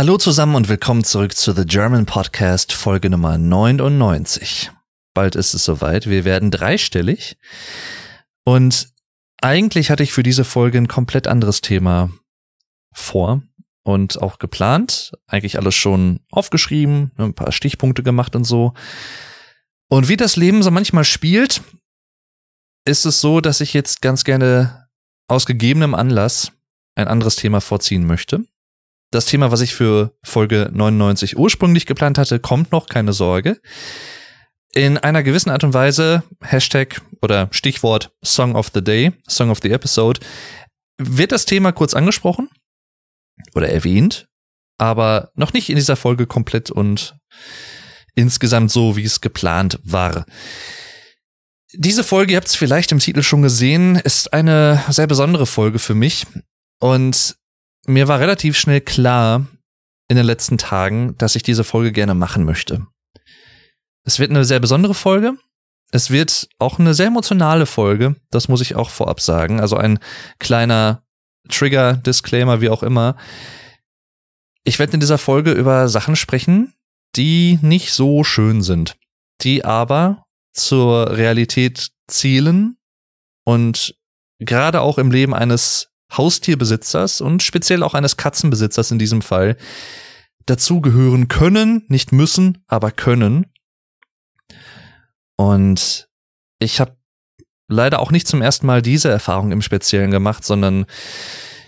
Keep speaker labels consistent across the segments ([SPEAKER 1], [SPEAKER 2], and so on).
[SPEAKER 1] Hallo zusammen und willkommen zurück zu The German Podcast Folge Nummer 99. Bald ist es soweit. Wir werden dreistellig. Und eigentlich hatte ich für diese Folge ein komplett anderes Thema vor und auch geplant. Eigentlich alles schon aufgeschrieben, ein paar Stichpunkte gemacht und so. Und wie das Leben so manchmal spielt, ist es so, dass ich jetzt ganz gerne aus gegebenem Anlass ein anderes Thema vorziehen möchte. Das Thema, was ich für Folge 99 ursprünglich geplant hatte, kommt noch, keine Sorge. In einer gewissen Art und Weise, Hashtag oder Stichwort Song of the Day, Song of the Episode, wird das Thema kurz angesprochen oder erwähnt, aber noch nicht in dieser Folge komplett und insgesamt so, wie es geplant war. Diese Folge, ihr habt es vielleicht im Titel schon gesehen, ist eine sehr besondere Folge für mich. Und mir war relativ schnell klar in den letzten Tagen, dass ich diese Folge gerne machen möchte. Es wird eine sehr besondere Folge. Es wird auch eine sehr emotionale Folge. Das muss ich auch vorab sagen. Also ein kleiner Trigger, Disclaimer, wie auch immer. Ich werde in dieser Folge über Sachen sprechen, die nicht so schön sind, die aber zur Realität zielen und gerade auch im Leben eines Haustierbesitzers und speziell auch eines Katzenbesitzers in diesem Fall dazugehören können, nicht müssen, aber können. Und ich habe leider auch nicht zum ersten Mal diese Erfahrung im Speziellen gemacht, sondern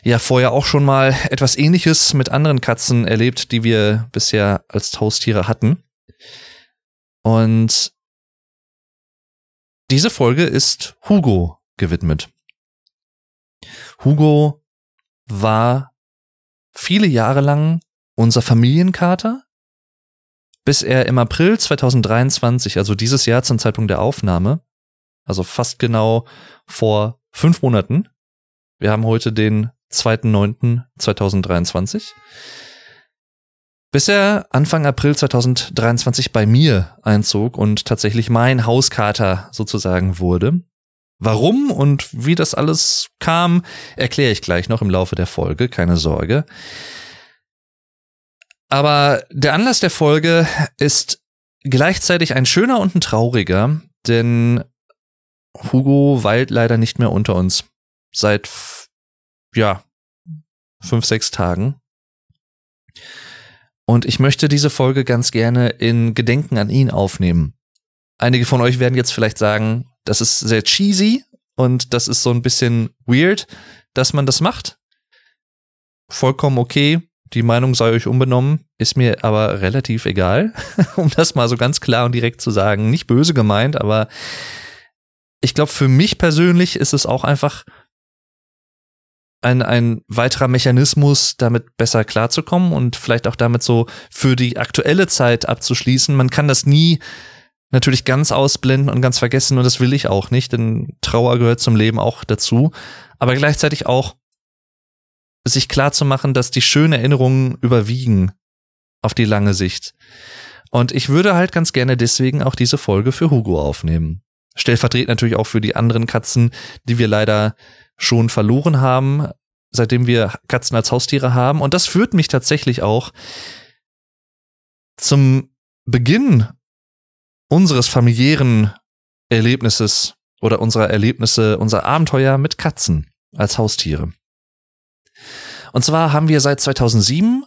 [SPEAKER 1] ja vorher auch schon mal etwas ähnliches mit anderen Katzen erlebt, die wir bisher als Haustiere hatten. Und diese Folge ist Hugo gewidmet. Hugo war viele Jahre lang unser Familienkater, bis er im April 2023, also dieses Jahr zum Zeitpunkt der Aufnahme, also fast genau vor fünf Monaten, wir haben heute den 2.9.2023, bis er Anfang April 2023 bei mir einzog und tatsächlich mein Hauskater sozusagen wurde. Warum und wie das alles kam, erkläre ich gleich noch im Laufe der Folge, keine Sorge. Aber der Anlass der Folge ist gleichzeitig ein schöner und ein trauriger, denn Hugo weilt leider nicht mehr unter uns. Seit, ja, fünf, sechs Tagen. Und ich möchte diese Folge ganz gerne in Gedenken an ihn aufnehmen. Einige von euch werden jetzt vielleicht sagen, das ist sehr cheesy und das ist so ein bisschen weird, dass man das macht. Vollkommen okay. Die Meinung sei euch unbenommen, ist mir aber relativ egal, um das mal so ganz klar und direkt zu sagen. Nicht böse gemeint, aber ich glaube, für mich persönlich ist es auch einfach ein, ein weiterer Mechanismus, damit besser klarzukommen und vielleicht auch damit so für die aktuelle Zeit abzuschließen. Man kann das nie natürlich ganz ausblenden und ganz vergessen und das will ich auch nicht, denn Trauer gehört zum Leben auch dazu, aber gleichzeitig auch sich klar zu machen, dass die schönen Erinnerungen überwiegen auf die lange Sicht. Und ich würde halt ganz gerne deswegen auch diese Folge für Hugo aufnehmen. Stellvertretend natürlich auch für die anderen Katzen, die wir leider schon verloren haben, seitdem wir Katzen als Haustiere haben. Und das führt mich tatsächlich auch zum Beginn unseres familiären Erlebnisses oder unserer Erlebnisse, unser Abenteuer mit Katzen als Haustiere. Und zwar haben wir seit 2007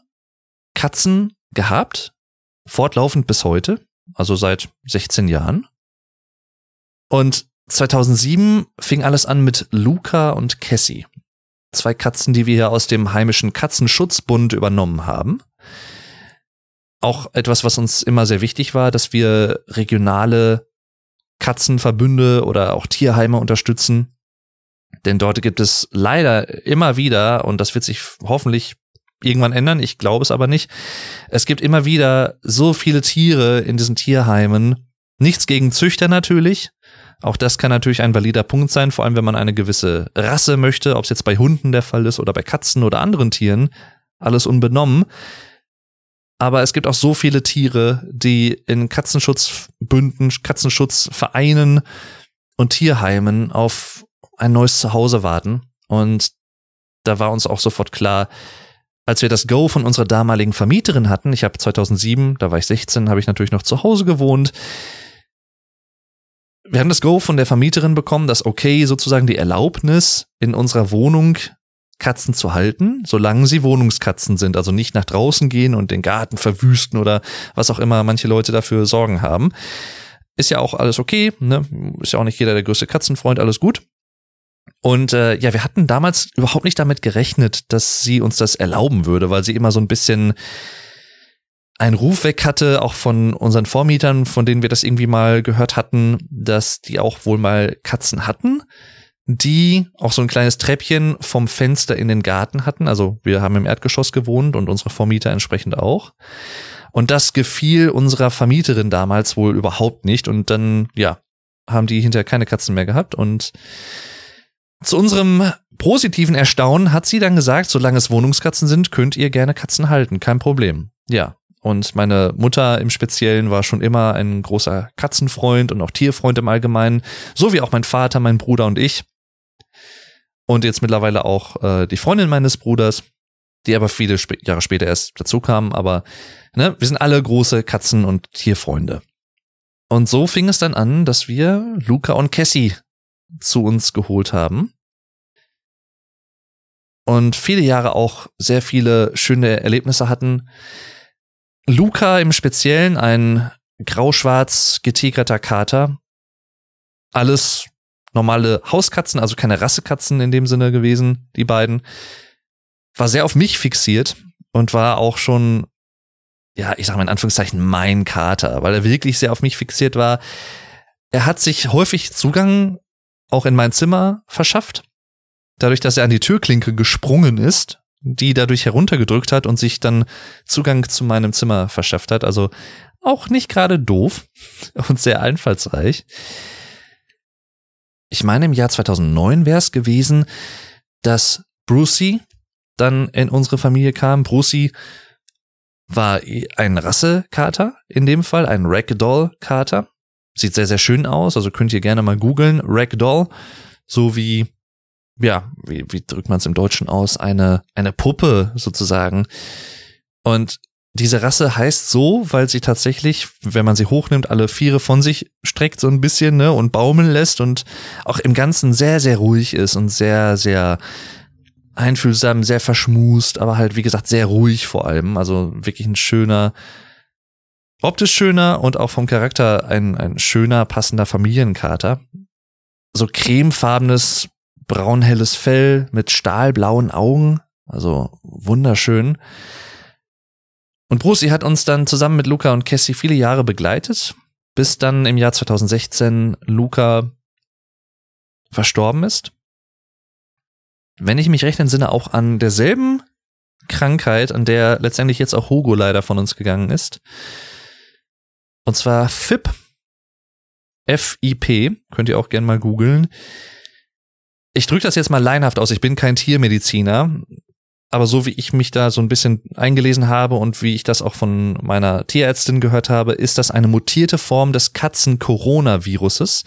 [SPEAKER 1] Katzen gehabt, fortlaufend bis heute, also seit 16 Jahren. Und 2007 fing alles an mit Luca und Cassie. Zwei Katzen, die wir aus dem heimischen Katzenschutzbund übernommen haben auch etwas, was uns immer sehr wichtig war, dass wir regionale Katzenverbünde oder auch Tierheime unterstützen. Denn dort gibt es leider immer wieder, und das wird sich hoffentlich irgendwann ändern, ich glaube es aber nicht, es gibt immer wieder so viele Tiere in diesen Tierheimen. Nichts gegen Züchter natürlich. Auch das kann natürlich ein valider Punkt sein, vor allem wenn man eine gewisse Rasse möchte, ob es jetzt bei Hunden der Fall ist oder bei Katzen oder anderen Tieren. Alles unbenommen aber es gibt auch so viele Tiere, die in Katzenschutzbünden, Katzenschutzvereinen und Tierheimen auf ein neues Zuhause warten. Und da war uns auch sofort klar, als wir das Go von unserer damaligen Vermieterin hatten, ich habe 2007, da war ich 16, habe ich natürlich noch zu Hause gewohnt. Wir haben das Go von der Vermieterin bekommen, das okay, sozusagen die Erlaubnis in unserer Wohnung Katzen zu halten, solange sie Wohnungskatzen sind, also nicht nach draußen gehen und den Garten verwüsten oder was auch immer manche Leute dafür Sorgen haben. Ist ja auch alles okay, ne? Ist ja auch nicht jeder der größte Katzenfreund, alles gut. Und äh, ja, wir hatten damals überhaupt nicht damit gerechnet, dass sie uns das erlauben würde, weil sie immer so ein bisschen einen Ruf weg hatte, auch von unseren Vormietern, von denen wir das irgendwie mal gehört hatten, dass die auch wohl mal Katzen hatten, die auch so ein kleines Treppchen vom Fenster in den Garten hatten. Also wir haben im Erdgeschoss gewohnt und unsere Vormieter entsprechend auch. Und das gefiel unserer Vermieterin damals wohl überhaupt nicht. Und dann, ja, haben die hinterher keine Katzen mehr gehabt. Und zu unserem positiven Erstaunen hat sie dann gesagt, solange es Wohnungskatzen sind, könnt ihr gerne Katzen halten. Kein Problem. Ja. Und meine Mutter im Speziellen war schon immer ein großer Katzenfreund und auch Tierfreund im Allgemeinen. So wie auch mein Vater, mein Bruder und ich. Und jetzt mittlerweile auch äh, die Freundin meines Bruders die aber viele Sp Jahre später erst dazu kamen. Aber ne, wir sind alle große Katzen- und Tierfreunde. Und so fing es dann an, dass wir Luca und Cassie zu uns geholt haben. Und viele Jahre auch sehr viele schöne Erlebnisse hatten. Luca im Speziellen ein grau-schwarz getigerter Kater. Alles normale Hauskatzen, also keine Rassekatzen in dem Sinne gewesen, die beiden war sehr auf mich fixiert und war auch schon, ja, ich sag mal in Anführungszeichen mein Kater, weil er wirklich sehr auf mich fixiert war. Er hat sich häufig Zugang auch in mein Zimmer verschafft. Dadurch, dass er an die Türklinke gesprungen ist, die dadurch heruntergedrückt hat und sich dann Zugang zu meinem Zimmer verschafft hat. Also auch nicht gerade doof und sehr einfallsreich. Ich meine, im Jahr 2009 wäre es gewesen, dass Brucey, dann in unsere Familie kam. Brucey war ein Rassekater, in dem Fall, ein Ragdoll-Kater. Sieht sehr, sehr schön aus, also könnt ihr gerne mal googeln. Ragdoll, so wie, ja, wie, wie drückt man es im Deutschen aus? Eine, eine Puppe sozusagen. Und diese Rasse heißt so, weil sie tatsächlich, wenn man sie hochnimmt, alle Viere von sich streckt so ein bisschen, ne, und baumeln lässt und auch im Ganzen sehr, sehr ruhig ist und sehr, sehr einfühlsam, sehr verschmust, aber halt, wie gesagt, sehr ruhig vor allem. Also wirklich ein schöner, optisch schöner und auch vom Charakter ein, ein schöner, passender Familienkater. So cremefarbenes, braunhelles Fell mit stahlblauen Augen. Also wunderschön. Und Brucey hat uns dann zusammen mit Luca und Cassie viele Jahre begleitet, bis dann im Jahr 2016 Luca verstorben ist wenn ich mich recht entsinne, auch an derselben Krankheit, an der letztendlich jetzt auch Hugo leider von uns gegangen ist. Und zwar FIP. FIP. Könnt ihr auch gerne mal googeln. Ich drücke das jetzt mal leinhaft aus. Ich bin kein Tiermediziner. Aber so wie ich mich da so ein bisschen eingelesen habe und wie ich das auch von meiner Tierärztin gehört habe, ist das eine mutierte Form des Katzen-Coronaviruses.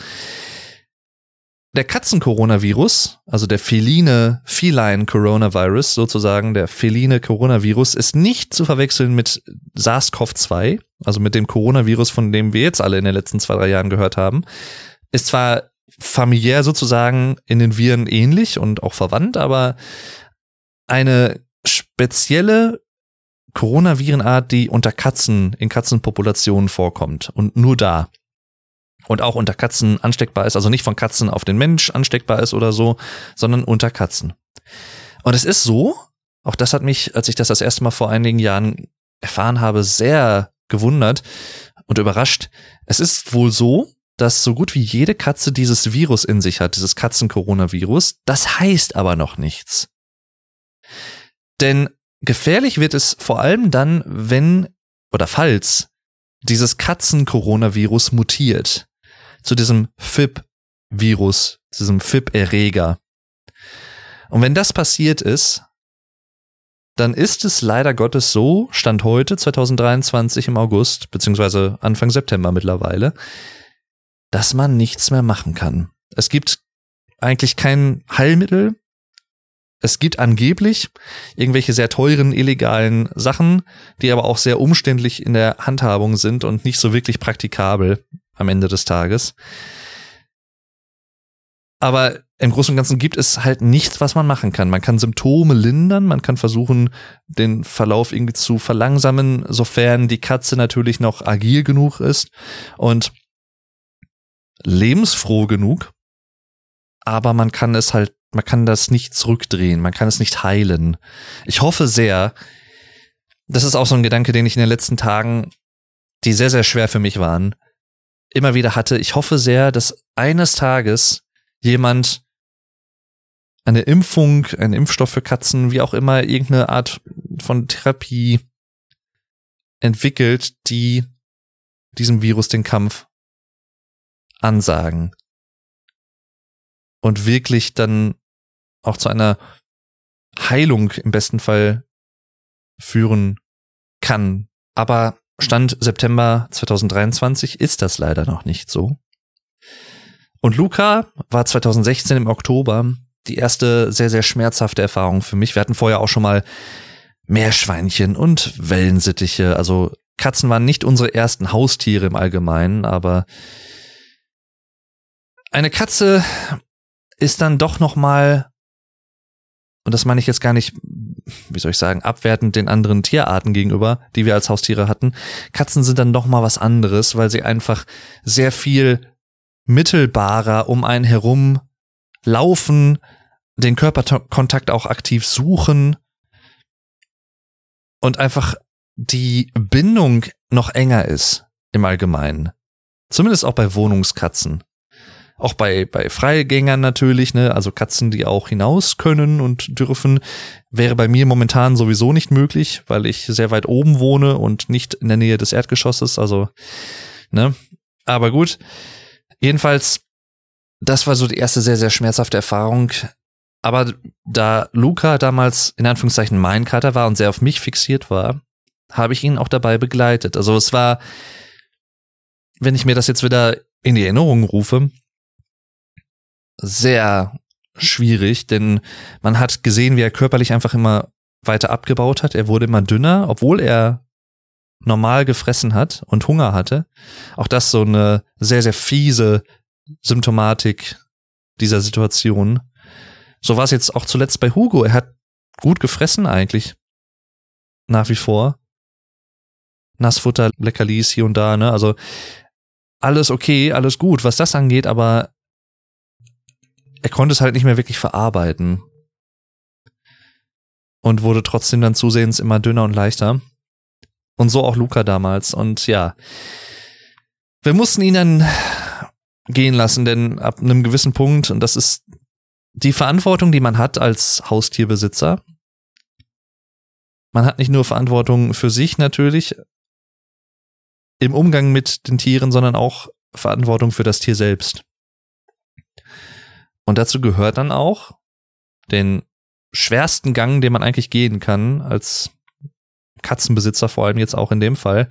[SPEAKER 1] Der Katzen-Coronavirus, also der feline, feline Coronavirus sozusagen, der feline Coronavirus, ist nicht zu verwechseln mit SARS-CoV-2, also mit dem Coronavirus, von dem wir jetzt alle in den letzten zwei, drei Jahren gehört haben. Ist zwar familiär sozusagen in den Viren ähnlich und auch verwandt, aber eine spezielle Coronavirenart, die unter Katzen in Katzenpopulationen vorkommt und nur da und auch unter Katzen ansteckbar ist, also nicht von Katzen auf den Mensch ansteckbar ist oder so, sondern unter Katzen. Und es ist so, auch das hat mich, als ich das das erste Mal vor einigen Jahren erfahren habe, sehr gewundert und überrascht. Es ist wohl so, dass so gut wie jede Katze dieses Virus in sich hat, dieses Katzen-Coronavirus. Das heißt aber noch nichts. Denn gefährlich wird es vor allem dann, wenn oder falls dieses Katzen-Coronavirus mutiert zu diesem FIP-Virus, diesem FIP-Erreger. Und wenn das passiert ist, dann ist es leider Gottes so, Stand heute, 2023 im August, beziehungsweise Anfang September mittlerweile, dass man nichts mehr machen kann. Es gibt eigentlich kein Heilmittel. Es gibt angeblich irgendwelche sehr teuren illegalen Sachen, die aber auch sehr umständlich in der Handhabung sind und nicht so wirklich praktikabel am Ende des Tages. Aber im Großen und Ganzen gibt es halt nichts, was man machen kann. Man kann Symptome lindern, man kann versuchen, den Verlauf irgendwie zu verlangsamen, sofern die Katze natürlich noch agil genug ist und lebensfroh genug. Aber man kann es halt, man kann das nicht zurückdrehen, man kann es nicht heilen. Ich hoffe sehr, das ist auch so ein Gedanke, den ich in den letzten Tagen, die sehr, sehr schwer für mich waren, immer wieder hatte. Ich hoffe sehr, dass eines Tages jemand eine Impfung, ein Impfstoff für Katzen, wie auch immer, irgendeine Art von Therapie entwickelt, die diesem Virus den Kampf ansagen. Und wirklich dann auch zu einer Heilung im besten Fall führen kann. Aber Stand September 2023 ist das leider noch nicht so. Und Luca war 2016 im Oktober die erste sehr, sehr schmerzhafte Erfahrung für mich. Wir hatten vorher auch schon mal Meerschweinchen und Wellensittiche. Also Katzen waren nicht unsere ersten Haustiere im Allgemeinen, aber eine Katze ist dann doch noch mal und das meine ich jetzt gar nicht, wie soll ich sagen, abwertend den anderen Tierarten gegenüber, die wir als Haustiere hatten. Katzen sind dann doch mal was anderes, weil sie einfach sehr viel mittelbarer um einen herum laufen, den Körperkontakt auch aktiv suchen und einfach die Bindung noch enger ist im Allgemeinen. Zumindest auch bei Wohnungskatzen. Auch bei, bei Freigängern natürlich, ne, also Katzen, die auch hinaus können und dürfen, wäre bei mir momentan sowieso nicht möglich, weil ich sehr weit oben wohne und nicht in der Nähe des Erdgeschosses, also, ne. Aber gut. Jedenfalls, das war so die erste sehr, sehr schmerzhafte Erfahrung. Aber da Luca damals in Anführungszeichen mein Kater war und sehr auf mich fixiert war, habe ich ihn auch dabei begleitet. Also es war, wenn ich mir das jetzt wieder in die Erinnerung rufe, sehr schwierig, denn man hat gesehen, wie er körperlich einfach immer weiter abgebaut hat. Er wurde immer dünner, obwohl er normal gefressen hat und Hunger hatte. Auch das so eine sehr, sehr fiese Symptomatik dieser Situation. So war es jetzt auch zuletzt bei Hugo. Er hat gut gefressen eigentlich. Nach wie vor. Nassfutter, Leckerlis hier und da, ne? Also alles okay, alles gut, was das angeht, aber er konnte es halt nicht mehr wirklich verarbeiten. Und wurde trotzdem dann zusehends immer dünner und leichter. Und so auch Luca damals. Und ja, wir mussten ihn dann gehen lassen, denn ab einem gewissen Punkt, und das ist die Verantwortung, die man hat als Haustierbesitzer, man hat nicht nur Verantwortung für sich natürlich im Umgang mit den Tieren, sondern auch Verantwortung für das Tier selbst. Und dazu gehört dann auch den schwersten Gang, den man eigentlich gehen kann, als Katzenbesitzer vor allem jetzt auch in dem Fall,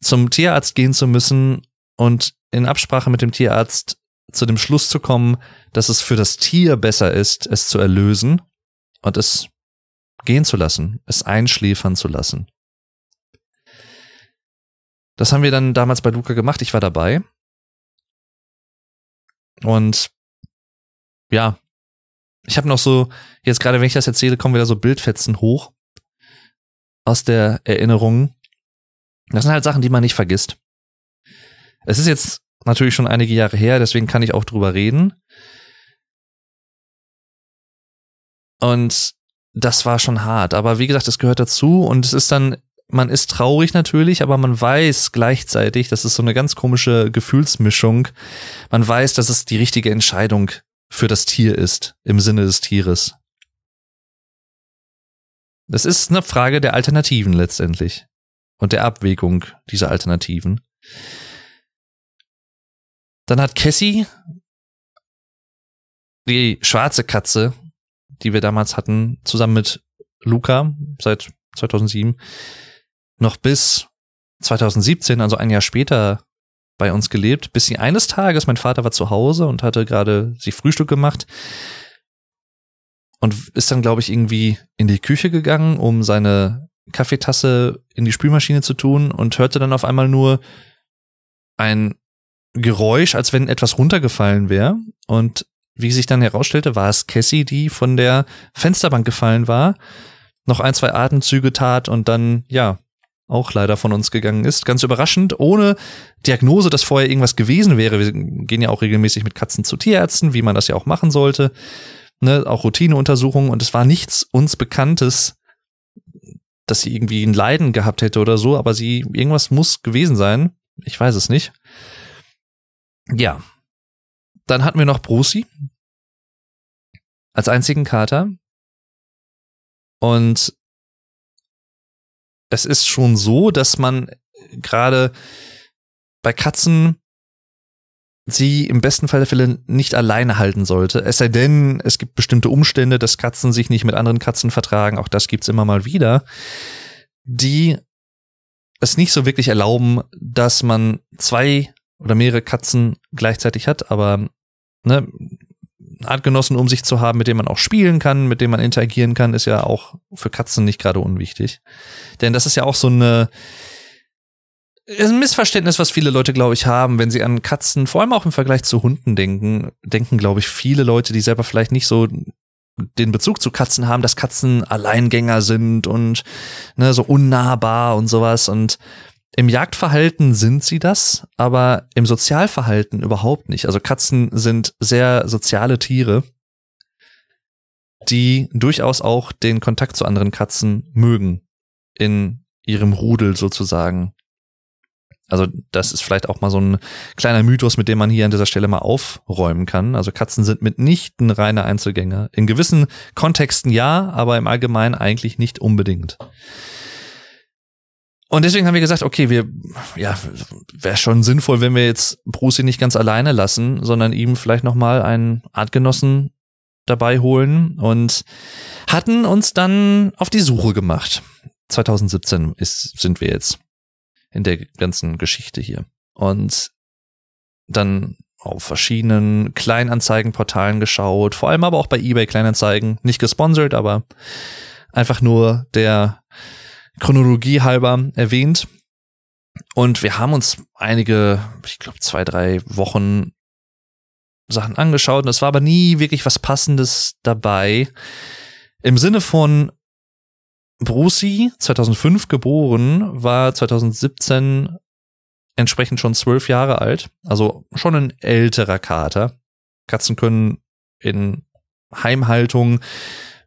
[SPEAKER 1] zum Tierarzt gehen zu müssen und in Absprache mit dem Tierarzt zu dem Schluss zu kommen, dass es für das Tier besser ist, es zu erlösen und es gehen zu lassen, es einschläfern zu lassen. Das haben wir dann damals bei Luca gemacht, ich war dabei. Und ja, ich habe noch so, jetzt gerade wenn ich das erzähle, kommen wieder so Bildfetzen hoch aus der Erinnerung. Das sind halt Sachen, die man nicht vergisst. Es ist jetzt natürlich schon einige Jahre her, deswegen kann ich auch drüber reden. Und das war schon hart. Aber wie gesagt, es gehört dazu und es ist dann, man ist traurig natürlich, aber man weiß gleichzeitig, das ist so eine ganz komische Gefühlsmischung. Man weiß, dass es die richtige Entscheidung für das Tier ist, im Sinne des Tieres. Das ist eine Frage der Alternativen letztendlich und der Abwägung dieser Alternativen. Dann hat Cassie, die schwarze Katze, die wir damals hatten, zusammen mit Luca seit 2007, noch bis 2017, also ein Jahr später, bei uns gelebt, bis sie eines Tages, mein Vater war zu Hause und hatte gerade sich Frühstück gemacht und ist dann, glaube ich, irgendwie in die Küche gegangen, um seine Kaffeetasse in die Spülmaschine zu tun und hörte dann auf einmal nur ein Geräusch, als wenn etwas runtergefallen wäre. Und wie sich dann herausstellte, war es Cassie, die von der Fensterbank gefallen war, noch ein, zwei Atemzüge tat und dann, ja, auch leider von uns gegangen ist. Ganz überraschend, ohne Diagnose, dass vorher irgendwas gewesen wäre. Wir gehen ja auch regelmäßig mit Katzen zu Tierärzten, wie man das ja auch machen sollte. Ne, auch Routineuntersuchungen und es war nichts uns Bekanntes, dass sie irgendwie ein Leiden gehabt hätte oder so, aber sie, irgendwas muss gewesen sein. Ich weiß es nicht. Ja. Dann hatten wir noch Brucey. Als einzigen Kater. Und es ist schon so, dass man gerade bei Katzen sie im besten Fall der Fälle nicht alleine halten sollte. Es sei denn, es gibt bestimmte Umstände, dass Katzen sich nicht mit anderen Katzen vertragen, auch das gibt's immer mal wieder, die es nicht so wirklich erlauben, dass man zwei oder mehrere Katzen gleichzeitig hat, aber ne, Artgenossen um sich zu haben, mit denen man auch spielen kann, mit denen man interagieren kann, ist ja auch für Katzen nicht gerade unwichtig. Denn das ist ja auch so eine ist ein Missverständnis, was viele Leute, glaube ich, haben, wenn sie an Katzen, vor allem auch im Vergleich zu Hunden denken, denken, glaube ich, viele Leute, die selber vielleicht nicht so den Bezug zu Katzen haben, dass Katzen Alleingänger sind und ne, so unnahbar und sowas. Und im Jagdverhalten sind sie das, aber im Sozialverhalten überhaupt nicht. Also Katzen sind sehr soziale Tiere, die durchaus auch den Kontakt zu anderen Katzen mögen. In ihrem Rudel sozusagen. Also das ist vielleicht auch mal so ein kleiner Mythos, mit dem man hier an dieser Stelle mal aufräumen kann. Also Katzen sind mitnichten reine Einzelgänger. In gewissen Kontexten ja, aber im Allgemeinen eigentlich nicht unbedingt. Und deswegen haben wir gesagt, okay, wir, ja, wäre schon sinnvoll, wenn wir jetzt Bruce nicht ganz alleine lassen, sondern ihm vielleicht nochmal einen Artgenossen dabei holen und hatten uns dann auf die Suche gemacht. 2017 ist, sind wir jetzt in der ganzen Geschichte hier. Und dann auf verschiedenen Kleinanzeigenportalen geschaut, vor allem aber auch bei eBay Kleinanzeigen, nicht gesponsert, aber einfach nur der Chronologie halber erwähnt. Und wir haben uns einige, ich glaube zwei, drei Wochen Sachen angeschaut und es war aber nie wirklich was Passendes dabei. Im Sinne von, Brucey, 2005 geboren, war 2017 entsprechend schon zwölf Jahre alt, also schon ein älterer Kater. Katzen können in Heimhaltung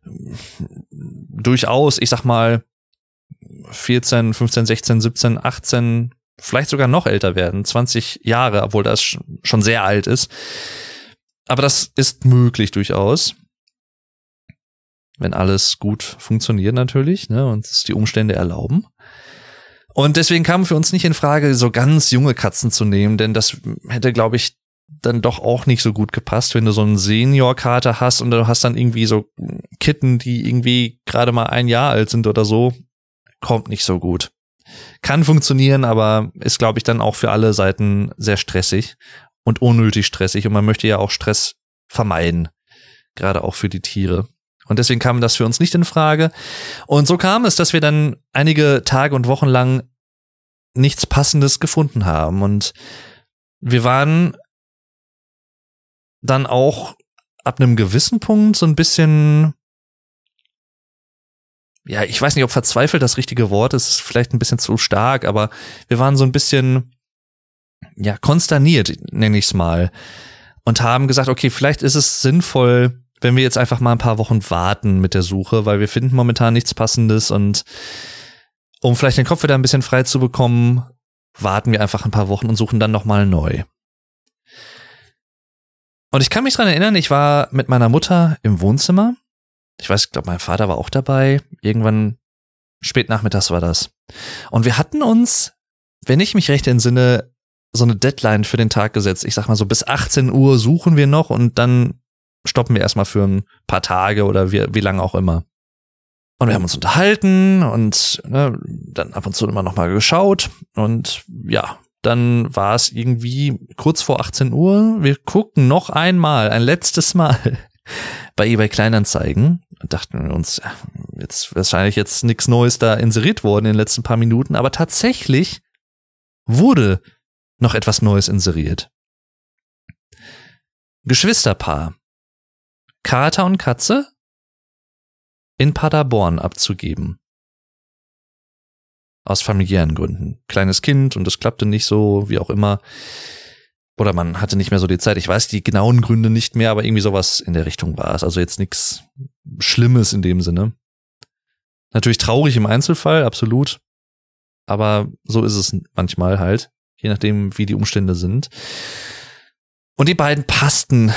[SPEAKER 1] durchaus, ich sag mal, 14, 15, 16, 17, 18, vielleicht sogar noch älter werden, 20 Jahre, obwohl das schon sehr alt ist. Aber das ist möglich durchaus wenn alles gut funktioniert natürlich, ne, und es die Umstände erlauben. Und deswegen kam für uns nicht in Frage, so ganz junge Katzen zu nehmen, denn das hätte, glaube ich, dann doch auch nicht so gut gepasst, wenn du so einen Senior-Kater hast und du hast dann irgendwie so Kitten, die irgendwie gerade mal ein Jahr alt sind oder so, kommt nicht so gut. Kann funktionieren, aber ist, glaube ich, dann auch für alle Seiten sehr stressig und unnötig stressig und man möchte ja auch Stress vermeiden, gerade auch für die Tiere. Und deswegen kam das für uns nicht in Frage. Und so kam es, dass wir dann einige Tage und Wochen lang nichts Passendes gefunden haben. Und wir waren dann auch ab einem gewissen Punkt so ein bisschen, ja, ich weiß nicht, ob verzweifelt das richtige Wort ist, vielleicht ein bisschen zu stark, aber wir waren so ein bisschen, ja, konsterniert, nenne ich es mal. Und haben gesagt, okay, vielleicht ist es sinnvoll, wenn wir jetzt einfach mal ein paar Wochen warten mit der Suche, weil wir finden momentan nichts Passendes und um vielleicht den Kopf wieder ein bisschen frei zu bekommen, warten wir einfach ein paar Wochen und suchen dann nochmal neu. Und ich kann mich dran erinnern, ich war mit meiner Mutter im Wohnzimmer. Ich weiß, ich glaube, mein Vater war auch dabei. Irgendwann spät nachmittags war das. Und wir hatten uns, wenn ich mich recht entsinne, so eine Deadline für den Tag gesetzt. Ich sag mal so, bis 18 Uhr suchen wir noch und dann stoppen wir erstmal für ein paar Tage oder wie, wie lange auch immer. Und wir haben uns unterhalten und ne, dann ab und zu immer noch mal geschaut. Und ja, dann war es irgendwie kurz vor 18 Uhr. Wir gucken noch einmal, ein letztes Mal bei eBay Kleinanzeigen und dachten wir uns, jetzt wahrscheinlich jetzt nichts Neues da inseriert worden in den letzten paar Minuten, aber tatsächlich wurde noch etwas Neues inseriert. Geschwisterpaar. Kater und Katze in Paderborn abzugeben. Aus familiären Gründen. Kleines Kind und es klappte nicht so, wie auch immer. Oder man hatte nicht mehr so die Zeit. Ich weiß die genauen Gründe nicht mehr, aber irgendwie sowas in der Richtung war es. Also jetzt nichts Schlimmes in dem Sinne. Natürlich traurig im Einzelfall, absolut. Aber so ist es manchmal halt, je nachdem, wie die Umstände sind. Und die beiden passten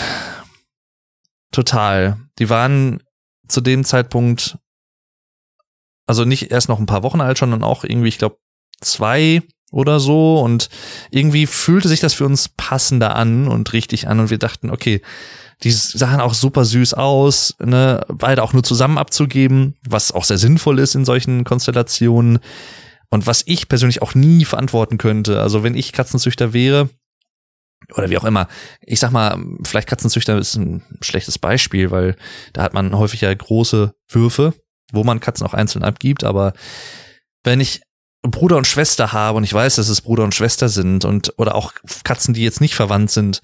[SPEAKER 1] total. Die waren zu dem Zeitpunkt, also nicht erst noch ein paar Wochen alt, sondern auch irgendwie, ich glaube, zwei oder so. Und irgendwie fühlte sich das für uns passender an und richtig an. Und wir dachten, okay, die sahen auch super süß aus, ne, beide auch nur zusammen abzugeben, was auch sehr sinnvoll ist in solchen Konstellationen. Und was ich persönlich auch nie verantworten könnte. Also wenn ich Katzenzüchter wäre, oder wie auch immer. Ich sag mal, vielleicht Katzenzüchter ist ein schlechtes Beispiel, weil da hat man häufig ja große Würfe, wo man Katzen auch einzeln abgibt, aber wenn ich Bruder und Schwester habe und ich weiß, dass es Bruder und Schwester sind und oder auch Katzen, die jetzt nicht verwandt sind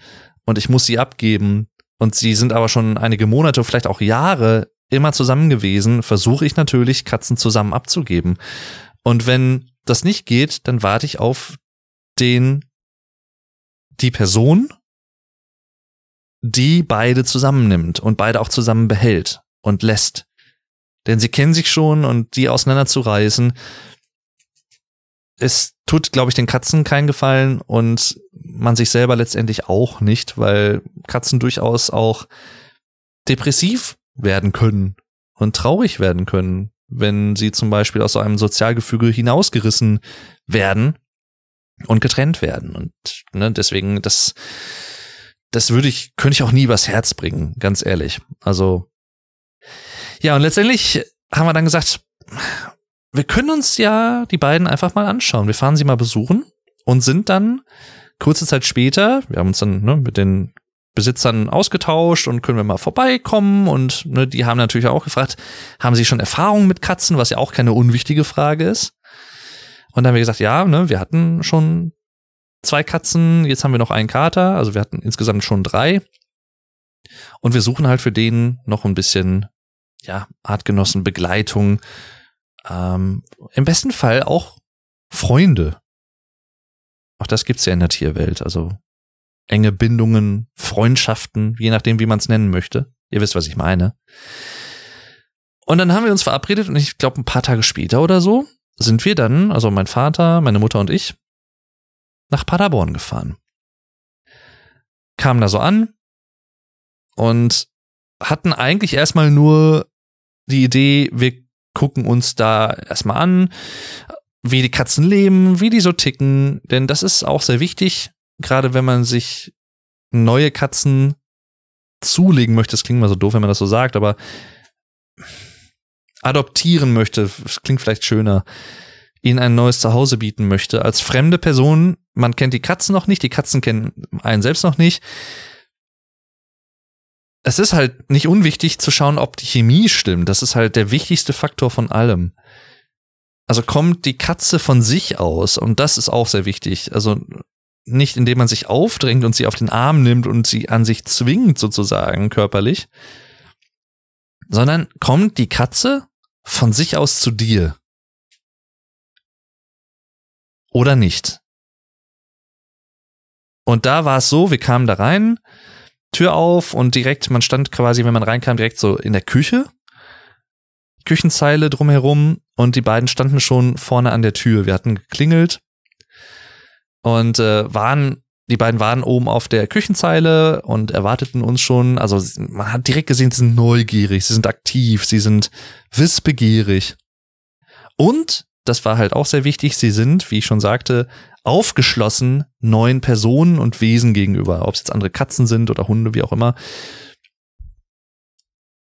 [SPEAKER 1] und ich muss sie abgeben und sie sind aber schon einige Monate, vielleicht auch Jahre immer zusammen gewesen, versuche ich natürlich Katzen zusammen abzugeben. Und wenn das nicht geht, dann warte ich auf den die Person, die beide zusammennimmt und beide auch zusammen behält und lässt. Denn sie kennen sich schon und die auseinanderzureißen, es tut, glaube ich, den Katzen keinen Gefallen und man sich selber letztendlich auch nicht, weil Katzen durchaus auch depressiv werden können und traurig werden können, wenn sie zum Beispiel aus so einem Sozialgefüge hinausgerissen werden und getrennt werden. Und ne, deswegen, das, das würde ich, könnte ich auch nie übers Herz bringen, ganz ehrlich. Also, ja, und letztendlich haben wir dann gesagt, wir können uns ja die beiden einfach mal anschauen. Wir fahren sie mal besuchen und sind dann kurze Zeit später, wir haben uns dann ne, mit den Besitzern ausgetauscht und können wir mal vorbeikommen und ne, die haben natürlich auch gefragt, haben sie schon Erfahrungen mit Katzen, was ja auch keine unwichtige Frage ist. Und dann haben wir gesagt, ja, ne, wir hatten schon zwei Katzen, jetzt haben wir noch einen Kater, also wir hatten insgesamt schon drei. Und wir suchen halt für den noch ein bisschen, ja, Artgenossen, Begleitung, ähm, im besten Fall auch Freunde. Auch das gibt's ja in der Tierwelt, also enge Bindungen, Freundschaften, je nachdem, wie man es nennen möchte. Ihr wisst, was ich meine. Und dann haben wir uns verabredet und ich glaube, ein paar Tage später oder so sind wir dann, also mein Vater, meine Mutter und ich, nach Paderborn gefahren. Kamen da so an und hatten eigentlich erstmal nur die Idee, wir gucken uns da erstmal an, wie die Katzen leben, wie die so ticken, denn das ist auch sehr wichtig, gerade wenn man sich neue Katzen zulegen möchte. Das klingt mal so doof, wenn man das so sagt, aber adoptieren möchte, das klingt vielleicht schöner, ihnen ein neues Zuhause bieten möchte. Als fremde Person, man kennt die Katzen noch nicht, die Katzen kennen einen selbst noch nicht. Es ist halt nicht unwichtig zu schauen, ob die Chemie stimmt. Das ist halt der wichtigste Faktor von allem. Also kommt die Katze von sich aus und das ist auch sehr wichtig. Also nicht indem man sich aufdrängt und sie auf den Arm nimmt und sie an sich zwingt sozusagen körperlich, sondern kommt die Katze von sich aus zu dir? Oder nicht? Und da war es so, wir kamen da rein, Tür auf und direkt, man stand quasi, wenn man reinkam, direkt so in der Küche. Küchenzeile drumherum und die beiden standen schon vorne an der Tür. Wir hatten geklingelt und äh, waren die beiden waren oben auf der Küchenzeile und erwarteten uns schon. Also man hat direkt gesehen, sie sind neugierig, sie sind aktiv, sie sind wissbegierig. Und, das war halt auch sehr wichtig, sie sind, wie ich schon sagte, aufgeschlossen neuen Personen und Wesen gegenüber, ob es jetzt andere Katzen sind oder Hunde, wie auch immer.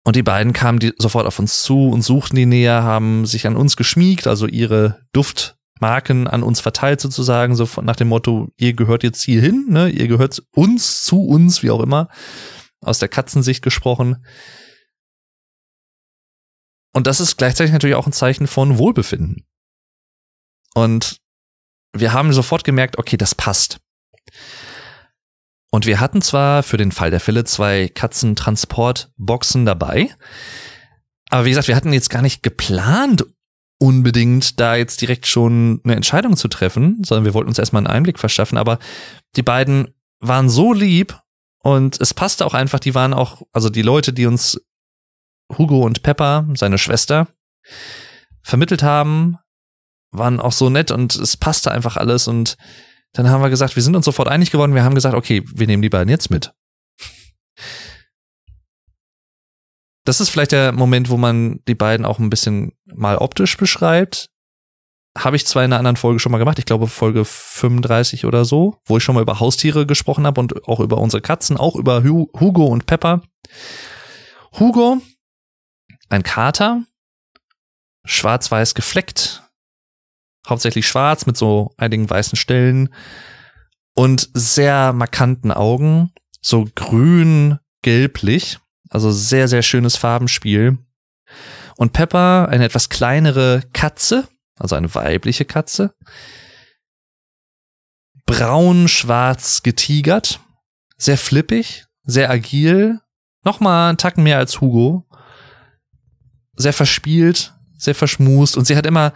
[SPEAKER 1] Und die beiden kamen die sofort auf uns zu und suchten die näher, haben sich an uns geschmiegt, also ihre Duft Marken an uns verteilt sozusagen, so nach dem Motto, ihr gehört jetzt hier hin, ne, ihr gehört uns, zu uns, wie auch immer. aus der Katzensicht gesprochen. Und das ist gleichzeitig natürlich auch ein Zeichen von Wohlbefinden. Und wir haben sofort gemerkt, okay, das passt. Und wir hatten zwar für den Fall der Fälle zwei Katzentransportboxen dabei, aber wie gesagt, wir hatten jetzt gar nicht geplant, unbedingt da jetzt direkt schon eine Entscheidung zu treffen, sondern wir wollten uns erstmal einen Einblick verschaffen, aber die beiden waren so lieb und es passte auch einfach, die waren auch, also die Leute, die uns Hugo und Pepper, seine Schwester, vermittelt haben, waren auch so nett und es passte einfach alles und dann haben wir gesagt, wir sind uns sofort einig geworden, wir haben gesagt, okay, wir nehmen die beiden jetzt mit. Das ist vielleicht der Moment, wo man die beiden auch ein bisschen mal optisch beschreibt. Habe ich zwar in einer anderen Folge schon mal gemacht, ich glaube Folge 35 oder so, wo ich schon mal über Haustiere gesprochen habe und auch über unsere Katzen, auch über Hugo und Pepper. Hugo, ein Kater, schwarz-weiß gefleckt, hauptsächlich schwarz mit so einigen weißen Stellen und sehr markanten Augen, so grün gelblich, also sehr sehr schönes Farbenspiel. Und Pepper, eine etwas kleinere Katze, also eine weibliche Katze, braun-schwarz getigert, sehr flippig, sehr agil, nochmal einen Tacken mehr als Hugo, sehr verspielt, sehr verschmust und sie hat immer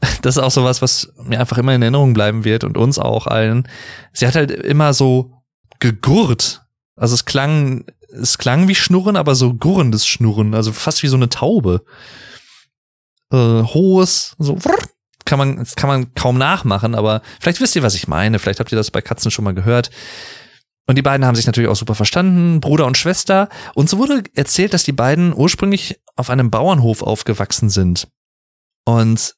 [SPEAKER 1] das ist auch sowas, was mir einfach immer in Erinnerung bleiben wird und uns auch allen. Sie hat halt immer so gegurrt. Also es klang, es klang wie Schnurren, aber so gurrendes Schnurren, also fast wie so eine Taube. Äh, hohes, so kann man, kann man kaum nachmachen, aber vielleicht wisst ihr, was ich meine. Vielleicht habt ihr das bei Katzen schon mal gehört. Und die beiden haben sich natürlich auch super verstanden, Bruder und Schwester. Und so wurde erzählt, dass die beiden ursprünglich auf einem Bauernhof aufgewachsen sind. Und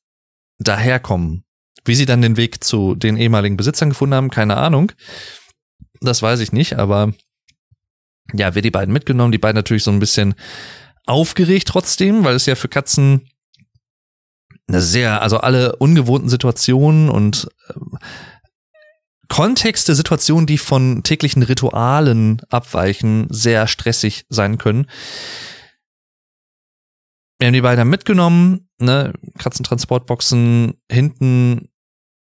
[SPEAKER 1] daherkommen. Wie sie dann den Weg zu den ehemaligen Besitzern gefunden haben, keine Ahnung. Das weiß ich nicht, aber ja, wir die beiden mitgenommen, die beiden natürlich so ein bisschen aufgeregt trotzdem, weil es ja für Katzen eine sehr, also alle ungewohnten Situationen und äh, Kontexte, Situationen, die von täglichen Ritualen abweichen, sehr stressig sein können. Wir haben die beiden mitgenommen, ne, Katzentransportboxen hinten,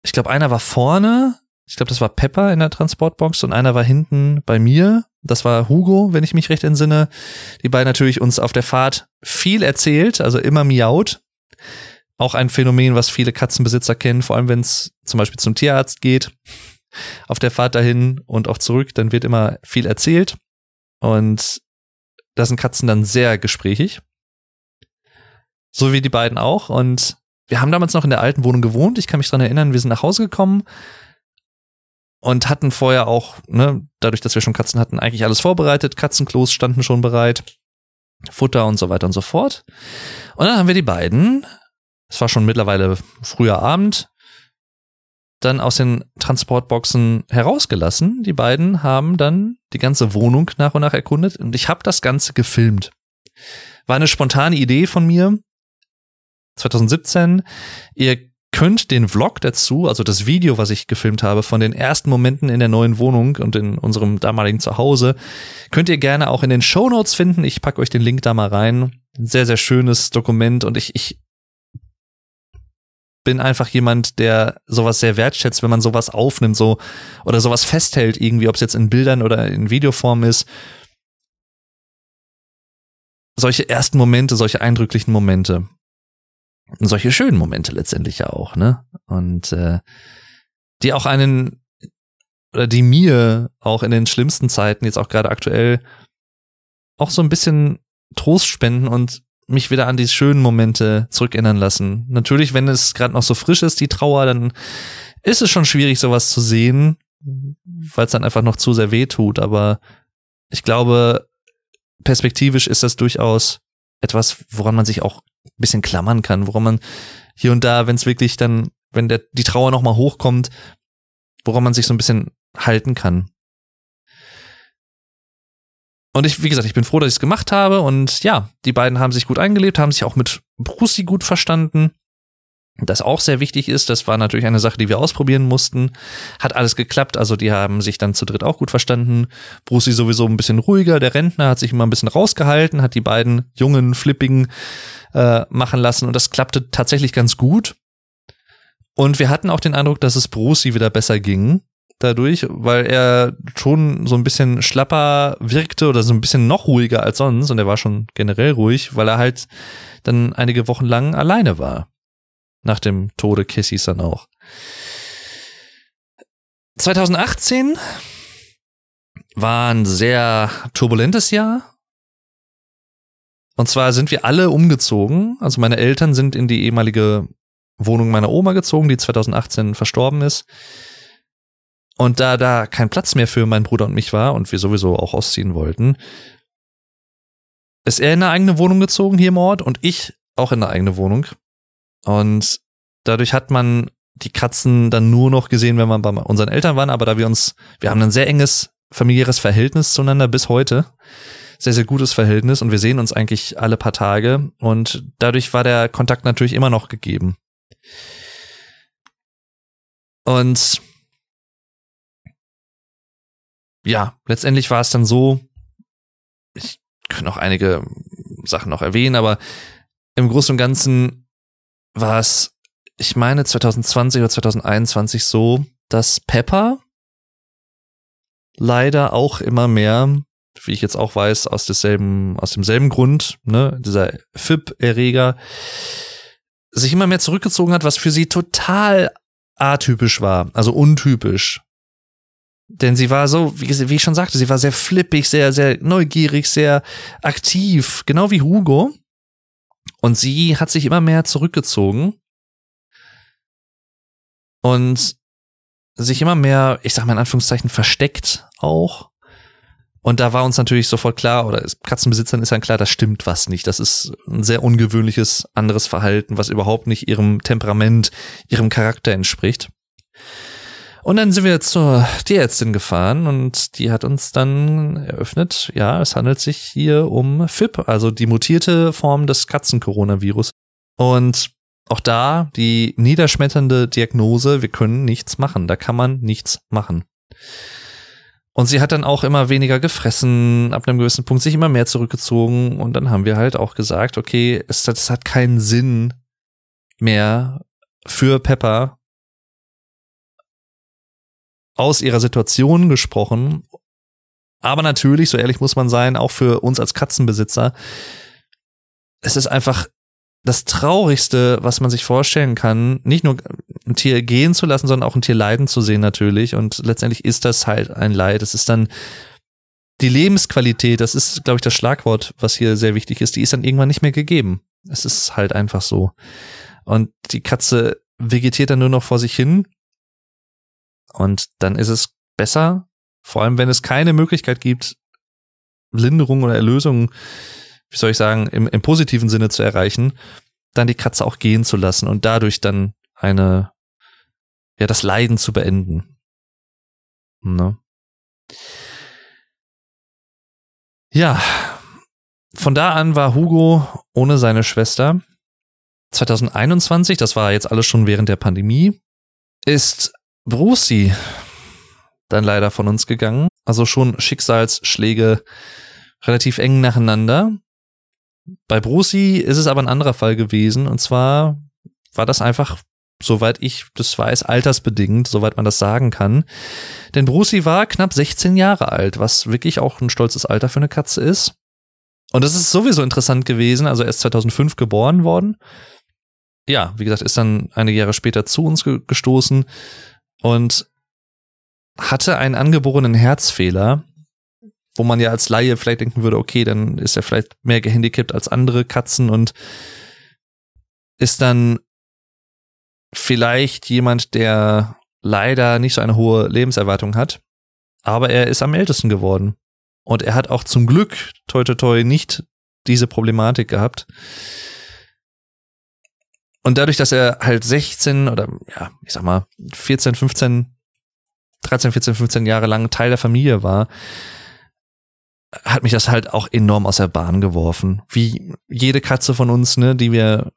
[SPEAKER 1] ich glaube, einer war vorne, ich glaube, das war Pepper in der Transportbox und einer war hinten bei mir. Das war Hugo, wenn ich mich recht entsinne. Die beiden natürlich uns auf der Fahrt viel erzählt, also immer miaut. Auch ein Phänomen, was viele Katzenbesitzer kennen, vor allem wenn es zum Beispiel zum Tierarzt geht. Auf der Fahrt dahin und auch zurück, dann wird immer viel erzählt. Und da sind Katzen dann sehr gesprächig. So wie die beiden auch. Und wir haben damals noch in der alten Wohnung gewohnt. Ich kann mich dran erinnern, wir sind nach Hause gekommen und hatten vorher auch, ne, dadurch, dass wir schon Katzen hatten, eigentlich alles vorbereitet. Katzenklos standen schon bereit. Futter und so weiter und so fort. Und dann haben wir die beiden, es war schon mittlerweile früher Abend, dann aus den Transportboxen herausgelassen. Die beiden haben dann die ganze Wohnung nach und nach erkundet und ich habe das Ganze gefilmt. War eine spontane Idee von mir. 2017. Ihr könnt den Vlog dazu, also das Video, was ich gefilmt habe von den ersten Momenten in der neuen Wohnung und in unserem damaligen Zuhause, könnt ihr gerne auch in den Show Notes finden. Ich packe euch den Link da mal rein. Ein sehr, sehr schönes Dokument und ich, ich bin einfach jemand, der sowas sehr wertschätzt, wenn man sowas aufnimmt, so oder sowas festhält irgendwie, ob es jetzt in Bildern oder in Videoform ist. Solche ersten Momente, solche eindrücklichen Momente solche schönen Momente letztendlich ja auch, ne? Und äh, die auch einen oder die mir auch in den schlimmsten Zeiten jetzt auch gerade aktuell auch so ein bisschen Trost spenden und mich wieder an die schönen Momente zurückerinnern lassen. Natürlich, wenn es gerade noch so frisch ist, die Trauer, dann ist es schon schwierig, sowas zu sehen, weil es dann einfach noch zu sehr weh tut. Aber ich glaube, perspektivisch ist das durchaus etwas, woran man sich auch bisschen klammern kann, woran man hier und da, wenn es wirklich dann, wenn der, die Trauer nochmal hochkommt, woran man sich so ein bisschen halten kann. Und ich, wie gesagt, ich bin froh, dass ich es gemacht habe. Und ja, die beiden haben sich gut eingelebt, haben sich auch mit Brusi gut verstanden. Das auch sehr wichtig ist. Das war natürlich eine Sache, die wir ausprobieren mussten. Hat alles geklappt. Also die haben sich dann zu dritt auch gut verstanden. Brucey sowieso ein bisschen ruhiger. Der Rentner hat sich immer ein bisschen rausgehalten, hat die beiden jungen, flippigen äh, machen lassen und das klappte tatsächlich ganz gut. Und wir hatten auch den Eindruck, dass es Brucey wieder besser ging dadurch, weil er schon so ein bisschen schlapper wirkte oder so ein bisschen noch ruhiger als sonst und er war schon generell ruhig, weil er halt dann einige Wochen lang alleine war. Nach dem Tode Kissys dann auch. 2018 war ein sehr turbulentes Jahr. Und zwar sind wir alle umgezogen. Also meine Eltern sind in die ehemalige Wohnung meiner Oma gezogen, die 2018 verstorben ist. Und da da kein Platz mehr für meinen Bruder und mich war und wir sowieso auch ausziehen wollten, ist er in eine eigene Wohnung gezogen hier im Ort und ich auch in eine eigene Wohnung. Und dadurch hat man die Katzen dann nur noch gesehen, wenn man bei unseren Eltern waren, aber da wir uns, wir haben ein sehr enges familiäres Verhältnis zueinander bis heute. Sehr, sehr gutes Verhältnis und wir sehen uns eigentlich alle paar Tage und dadurch war der Kontakt natürlich immer noch gegeben. Und ja, letztendlich war es dann so, ich kann auch einige Sachen noch erwähnen, aber im Großen und Ganzen war es, ich meine, 2020 oder 2021 so, dass Pepper leider auch immer mehr, wie ich jetzt auch weiß, aus desselben, aus demselben Grund, ne, dieser FIP-Erreger, sich immer mehr zurückgezogen hat, was für sie total atypisch war, also untypisch. Denn sie war so, wie, wie ich schon sagte, sie war sehr flippig, sehr, sehr neugierig, sehr aktiv, genau wie Hugo. Und sie hat sich immer mehr zurückgezogen und sich immer mehr, ich sag mal in Anführungszeichen, versteckt auch. Und da war uns natürlich sofort klar, oder Katzenbesitzern ist dann klar, da stimmt was nicht. Das ist ein sehr ungewöhnliches anderes Verhalten, was überhaupt nicht ihrem Temperament, ihrem Charakter entspricht. Und dann sind wir zur Tierärztin gefahren und die hat uns dann eröffnet, ja, es handelt sich hier um FIP, also die mutierte Form des Katzen-Coronavirus. Und auch da die niederschmetternde Diagnose, wir können nichts machen, da kann man nichts machen. Und sie hat dann auch immer weniger gefressen, ab einem gewissen Punkt sich immer mehr zurückgezogen und dann haben wir halt auch gesagt, okay, es, es hat keinen Sinn mehr für Pepper aus ihrer Situation gesprochen. Aber natürlich, so ehrlich muss man sein, auch für uns als Katzenbesitzer, es ist einfach das Traurigste, was man sich vorstellen kann, nicht nur ein Tier gehen zu lassen, sondern auch ein Tier leiden zu sehen natürlich. Und letztendlich ist das halt ein Leid. Es ist dann die Lebensqualität, das ist, glaube ich, das Schlagwort, was hier sehr wichtig ist, die ist dann irgendwann nicht mehr gegeben. Es ist halt einfach so. Und die Katze vegetiert dann nur noch vor sich hin und dann ist es besser, vor allem wenn es keine Möglichkeit gibt, Linderung oder Erlösung, wie soll ich sagen, im, im positiven Sinne zu erreichen, dann die Katze auch gehen zu lassen und dadurch dann eine, ja, das Leiden zu beenden. Ne? Ja, von da an war Hugo ohne seine Schwester. 2021, das war jetzt alles schon während der Pandemie, ist Brucey dann leider von uns gegangen. Also schon Schicksalsschläge relativ eng nacheinander. Bei Brucey ist es aber ein anderer Fall gewesen. Und zwar war das einfach, soweit ich das weiß, altersbedingt, soweit man das sagen kann. Denn Brucey war knapp 16 Jahre alt, was wirklich auch ein stolzes Alter für eine Katze ist. Und das ist sowieso interessant gewesen. Also er ist 2005 geboren worden. Ja, wie gesagt, ist dann einige Jahre später zu uns gestoßen und hatte einen angeborenen Herzfehler, wo man ja als Laie vielleicht denken würde, okay, dann ist er vielleicht mehr gehandicapt als andere Katzen und ist dann vielleicht jemand, der leider nicht so eine hohe Lebenserwartung hat, aber er ist am ältesten geworden. Und er hat auch zum Glück, toi toi toi, nicht diese Problematik gehabt. Und dadurch, dass er halt 16 oder ja, ich sag mal 14, 15, 13, 14, 15 Jahre lang Teil der Familie war, hat mich das halt auch enorm aus der Bahn geworfen. Wie jede Katze von uns, ne, die wir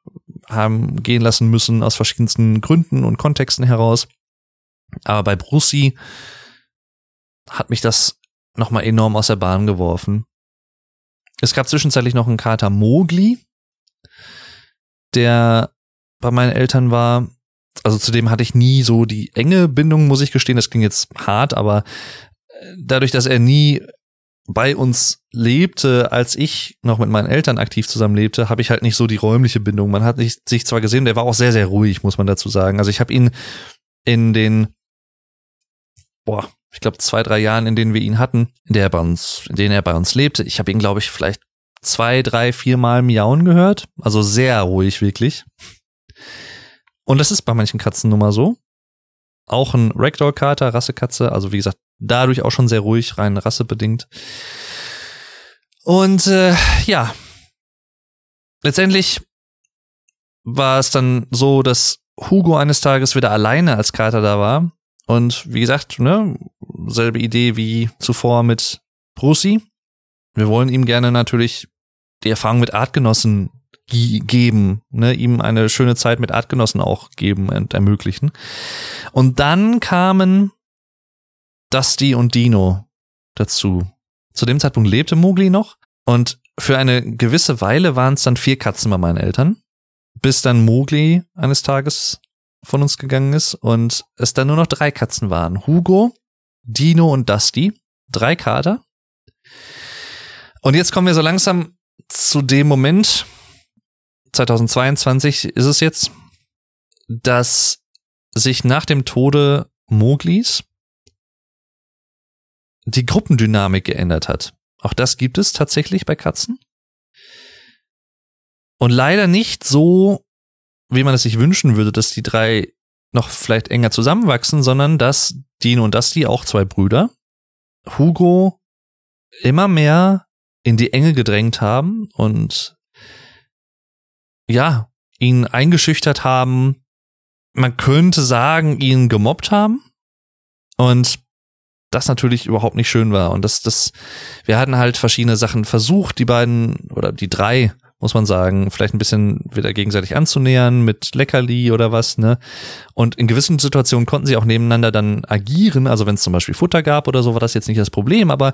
[SPEAKER 1] haben gehen lassen müssen aus verschiedensten Gründen und Kontexten heraus. Aber bei Brucey hat mich das nochmal enorm aus der Bahn geworfen. Es gab zwischenzeitlich noch einen Kater Mogli, der bei meinen Eltern war. Also zudem hatte ich nie so die enge Bindung, muss ich gestehen. Das ging jetzt hart, aber äh, dadurch, dass er nie bei uns lebte, als ich noch mit meinen Eltern aktiv zusammen lebte, habe ich halt nicht so die räumliche Bindung. Man hat sich zwar gesehen, der war auch sehr, sehr ruhig, muss man dazu sagen. Also ich habe ihn in den, boah, ich glaube zwei, drei Jahren, in denen wir ihn hatten, in der er bei uns, in denen er bei uns lebte, ich habe ihn, glaube ich, vielleicht zwei, drei, vier Mal miauen gehört. Also sehr ruhig, wirklich. Und das ist bei manchen Katzen nun mal so. Auch ein Ragdoll-Kater, Rassekatze, also wie gesagt, dadurch auch schon sehr ruhig, rein rassebedingt. Und äh, ja, letztendlich war es dann so, dass Hugo eines Tages wieder alleine als Kater da war. Und wie gesagt, ne, selbe Idee wie zuvor mit Brucey. Wir wollen ihm gerne natürlich die Erfahrung mit Artgenossen geben, ne, ihm eine schöne Zeit mit Artgenossen auch geben und ermöglichen. Und dann kamen Dusty und Dino dazu. Zu dem Zeitpunkt lebte Mowgli noch und für eine gewisse Weile waren es dann vier Katzen bei meinen Eltern, bis dann Mowgli eines Tages von uns gegangen ist und es dann nur noch drei Katzen waren. Hugo, Dino und Dusty. Drei Kater. Und jetzt kommen wir so langsam zu dem Moment, 2022 ist es jetzt, dass sich nach dem Tode Moglis die Gruppendynamik geändert hat. Auch das gibt es tatsächlich bei Katzen. Und leider nicht so, wie man es sich wünschen würde, dass die drei noch vielleicht enger zusammenwachsen, sondern dass Dino und Dusty, auch zwei Brüder, Hugo immer mehr in die Enge gedrängt haben und ja, ihn eingeschüchtert haben. Man könnte sagen, ihn gemobbt haben. Und das natürlich überhaupt nicht schön war. Und das, das, wir hatten halt verschiedene Sachen versucht, die beiden oder die drei, muss man sagen, vielleicht ein bisschen wieder gegenseitig anzunähern mit Leckerli oder was, ne? Und in gewissen Situationen konnten sie auch nebeneinander dann agieren. Also wenn es zum Beispiel Futter gab oder so, war das jetzt nicht das Problem, aber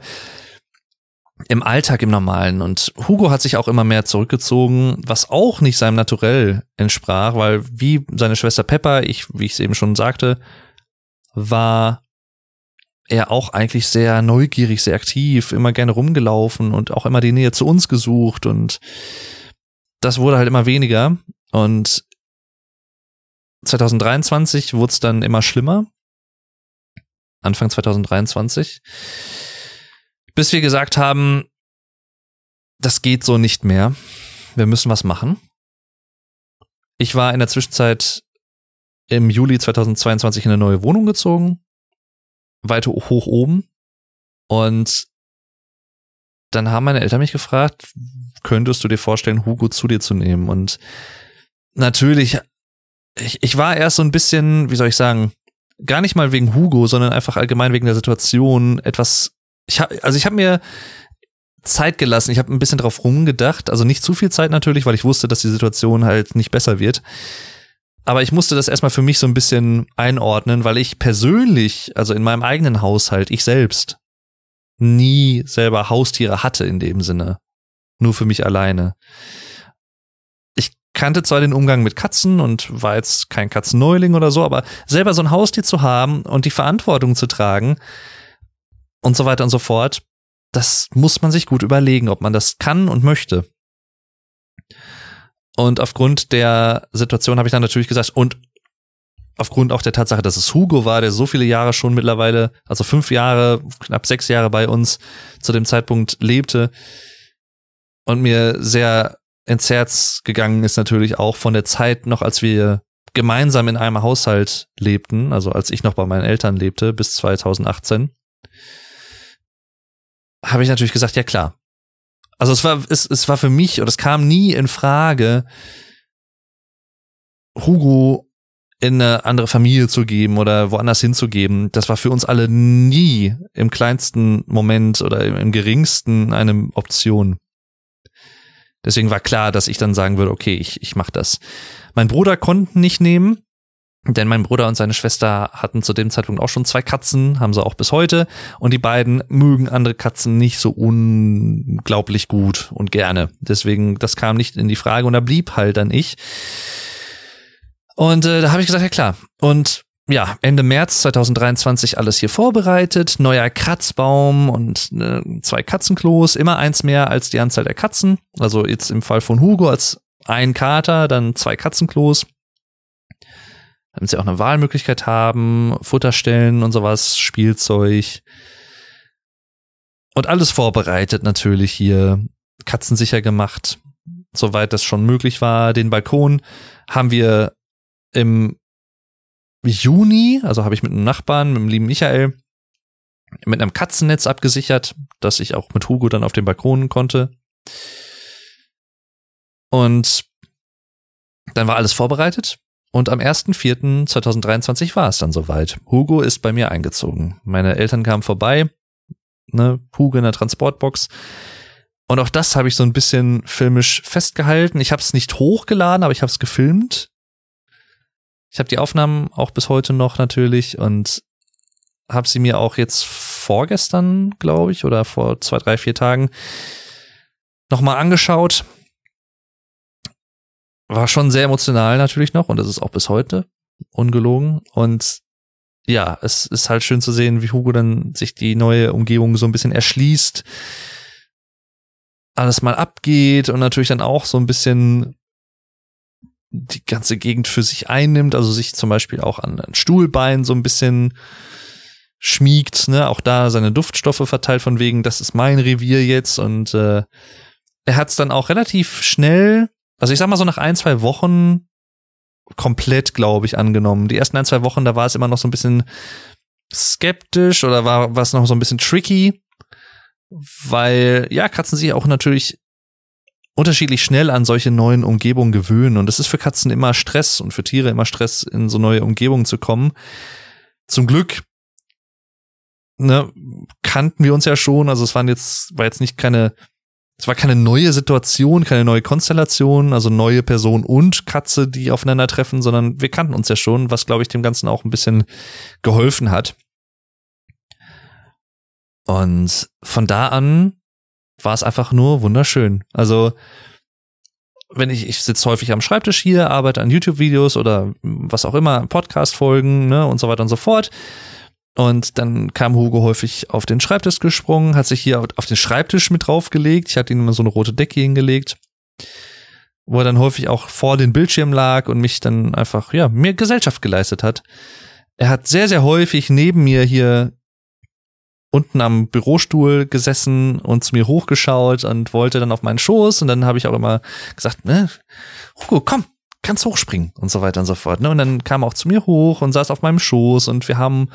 [SPEAKER 1] im Alltag im Normalen. Und Hugo hat sich auch immer mehr zurückgezogen, was auch nicht seinem Naturell entsprach, weil wie seine Schwester Pepper, ich, wie ich es eben schon sagte, war er auch eigentlich sehr neugierig, sehr aktiv, immer gerne rumgelaufen und auch immer die Nähe zu uns gesucht und das wurde halt immer weniger und 2023 wurde es dann immer schlimmer. Anfang 2023. Bis wir gesagt haben, das geht so nicht mehr. Wir müssen was machen. Ich war in der Zwischenzeit im Juli 2022 in eine neue Wohnung gezogen weiter hoch oben. Und dann haben meine Eltern mich gefragt, könntest du dir vorstellen, Hugo zu dir zu nehmen? Und natürlich, ich, ich war erst so ein bisschen, wie soll ich sagen, gar nicht mal wegen Hugo, sondern einfach allgemein wegen der Situation etwas. Ich habe, also ich habe mir Zeit gelassen. Ich habe ein bisschen drauf rumgedacht, also nicht zu viel Zeit natürlich, weil ich wusste, dass die Situation halt nicht besser wird. Aber ich musste das erstmal für mich so ein bisschen einordnen, weil ich persönlich, also in meinem eigenen Haushalt, ich selbst, nie selber Haustiere hatte in dem Sinne. Nur für mich alleine. Ich kannte zwar den Umgang mit Katzen und war jetzt kein Katzenneuling oder so, aber selber so ein Haustier zu haben und die Verantwortung zu tragen und so weiter und so fort, das muss man sich gut überlegen, ob man das kann und möchte. Und aufgrund der Situation habe ich dann natürlich gesagt, und aufgrund auch der Tatsache, dass es Hugo war, der so viele Jahre schon mittlerweile, also fünf Jahre, knapp sechs Jahre bei uns zu dem Zeitpunkt lebte und mir sehr ins Herz gegangen ist natürlich auch von der Zeit noch, als wir gemeinsam in einem Haushalt lebten, also als ich noch bei meinen Eltern lebte, bis 2018, habe ich natürlich gesagt, ja klar, also es war, es, es war für mich, oder es kam nie in Frage, Hugo in eine andere Familie zu geben oder woanders hinzugeben. Das war für uns alle nie im kleinsten Moment oder im, geringsten eine Option. Deswegen war klar, dass ich dann sagen würde, okay, ich, ich mache das. Mein Bruder konnte nicht nehmen, denn mein Bruder und seine Schwester hatten zu dem Zeitpunkt auch schon zwei Katzen, haben sie auch bis heute. Und die beiden mögen andere Katzen nicht so unglaublich gut und gerne. Deswegen, das kam nicht in die Frage und da blieb halt dann ich. Und äh, da habe ich gesagt, ja klar. Und ja, Ende März 2023 alles hier vorbereitet, neuer Kratzbaum und äh, zwei Katzenklos, immer eins mehr als die Anzahl der Katzen. Also jetzt im Fall von Hugo als ein Kater, dann zwei Katzenklos. Damit sie auch eine Wahlmöglichkeit haben, Futterstellen und sowas, Spielzeug. Und alles vorbereitet natürlich hier, katzensicher gemacht, soweit das schon möglich war. Den Balkon haben wir im Juni, also habe ich mit einem Nachbarn, mit dem lieben Michael, mit einem Katzennetz abgesichert, dass ich auch mit Hugo dann auf den Balkon konnte. Und dann war alles vorbereitet. Und am 1.4.2023 war es dann soweit. Hugo ist bei mir eingezogen. Meine Eltern kamen vorbei, ne, Hugo in der Transportbox. Und auch das habe ich so ein bisschen filmisch festgehalten. Ich habe es nicht hochgeladen, aber ich habe es gefilmt. Ich habe die Aufnahmen auch bis heute noch natürlich und habe sie mir auch jetzt vorgestern, glaube ich, oder vor zwei, drei, vier Tagen nochmal angeschaut. War schon sehr emotional natürlich noch und das ist auch bis heute ungelogen. Und ja, es ist halt schön zu sehen, wie Hugo dann sich die neue Umgebung so ein bisschen erschließt, alles mal abgeht und natürlich dann auch so ein bisschen die ganze Gegend für sich einnimmt, also sich zum Beispiel auch an ein Stuhlbein so ein bisschen schmiegt, ne, auch da seine Duftstoffe verteilt von wegen, das ist mein Revier jetzt und äh, er hat es dann auch relativ schnell, also ich sag mal so nach ein, zwei Wochen komplett, glaube ich, angenommen. Die ersten ein, zwei Wochen, da war es immer noch so ein bisschen skeptisch oder war was noch so ein bisschen tricky, weil ja, Katzen sich auch natürlich unterschiedlich schnell an solche neuen Umgebungen gewöhnen. Und es ist für Katzen immer Stress und für Tiere immer Stress, in so neue Umgebungen zu kommen. Zum Glück ne, kannten wir uns ja schon. Also es waren jetzt, war jetzt nicht keine, es war keine neue Situation, keine neue Konstellation, also neue Person und Katze, die aufeinandertreffen, sondern wir kannten uns ja schon, was, glaube ich, dem Ganzen auch ein bisschen geholfen hat. Und von da an war es einfach nur wunderschön. Also wenn ich, ich sitze häufig am Schreibtisch hier, arbeite an YouTube-Videos oder was auch immer, Podcast-Folgen ne, und so weiter und so fort. Und dann kam Hugo häufig auf den Schreibtisch gesprungen, hat sich hier auf den Schreibtisch mit draufgelegt. Ich hatte ihm immer so eine rote Decke hingelegt, wo er dann häufig auch vor den Bildschirm lag und mich dann einfach, ja, mir Gesellschaft geleistet hat. Er hat sehr, sehr häufig neben mir hier unten am Bürostuhl gesessen und zu mir hochgeschaut und wollte dann auf meinen Schoß und dann habe ich auch immer gesagt, ne, Hugo, komm, kannst hochspringen und so weiter und so fort. Ne? Und dann kam er auch zu mir hoch und saß auf meinem Schoß und wir haben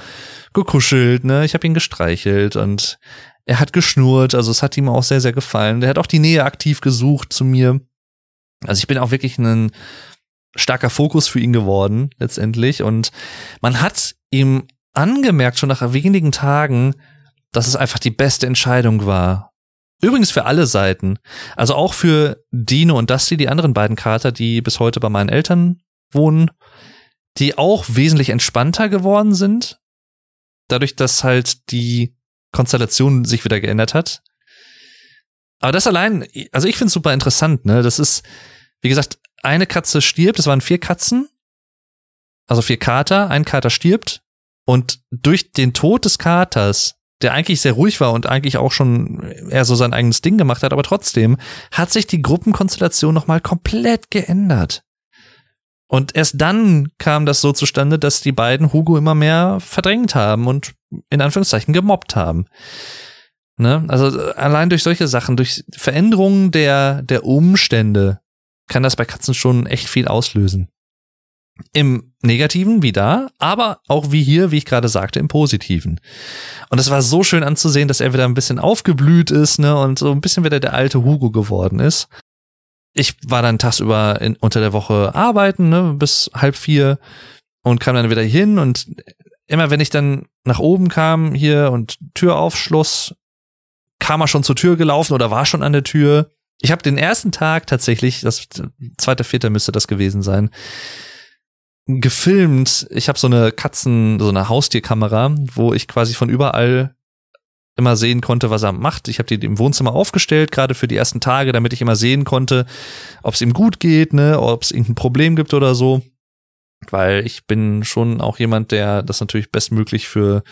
[SPEAKER 1] gekuschelt, ne? Ich habe ihn gestreichelt und er hat geschnurrt, also es hat ihm auch sehr, sehr gefallen. Der hat auch die Nähe aktiv gesucht zu mir. Also ich bin auch wirklich ein starker Fokus für ihn geworden, letztendlich. Und man hat ihm angemerkt, schon nach wenigen Tagen, dass es einfach die beste Entscheidung war. Übrigens für alle Seiten. Also auch für Dino und Dusty, die anderen beiden Kater, die bis heute bei meinen Eltern wohnen, die auch wesentlich entspannter geworden sind. Dadurch, dass halt die Konstellation sich wieder geändert hat. Aber das allein, also ich finde es super interessant, ne? Das ist, wie gesagt, eine Katze stirbt, es waren vier Katzen, also vier Kater, ein Kater stirbt und durch den Tod des Katers der eigentlich sehr ruhig war und eigentlich auch schon eher so sein eigenes Ding gemacht hat, aber trotzdem hat sich die Gruppenkonstellation nochmal komplett geändert. Und erst dann kam das so zustande, dass die beiden Hugo immer mehr verdrängt haben und in Anführungszeichen gemobbt haben. Ne? Also allein durch solche Sachen, durch Veränderungen der, der Umstände kann das bei Katzen schon echt viel auslösen. Im Negativen, wie da, aber auch wie hier, wie ich gerade sagte, im Positiven. Und es war so schön anzusehen, dass er wieder ein bisschen aufgeblüht ist, ne, und so ein bisschen wieder der alte Hugo geworden ist. Ich war dann tagsüber in, unter der Woche arbeiten, ne, bis halb vier und kam dann wieder hin und immer wenn ich dann nach oben kam hier und Tür aufschloss, kam er schon zur Tür gelaufen oder war schon an der Tür ich habe den ersten Tag tatsächlich, das zweite, vierte müsste das gewesen sein, gefilmt. Ich habe so eine Katzen, so eine Haustierkamera, wo ich quasi von überall immer sehen konnte, was er macht. Ich habe die im Wohnzimmer aufgestellt, gerade für die ersten Tage, damit ich immer sehen konnte, ob es ihm gut geht, ne, ob es irgendein Problem gibt oder so. Weil ich bin schon auch jemand, der das natürlich bestmöglich für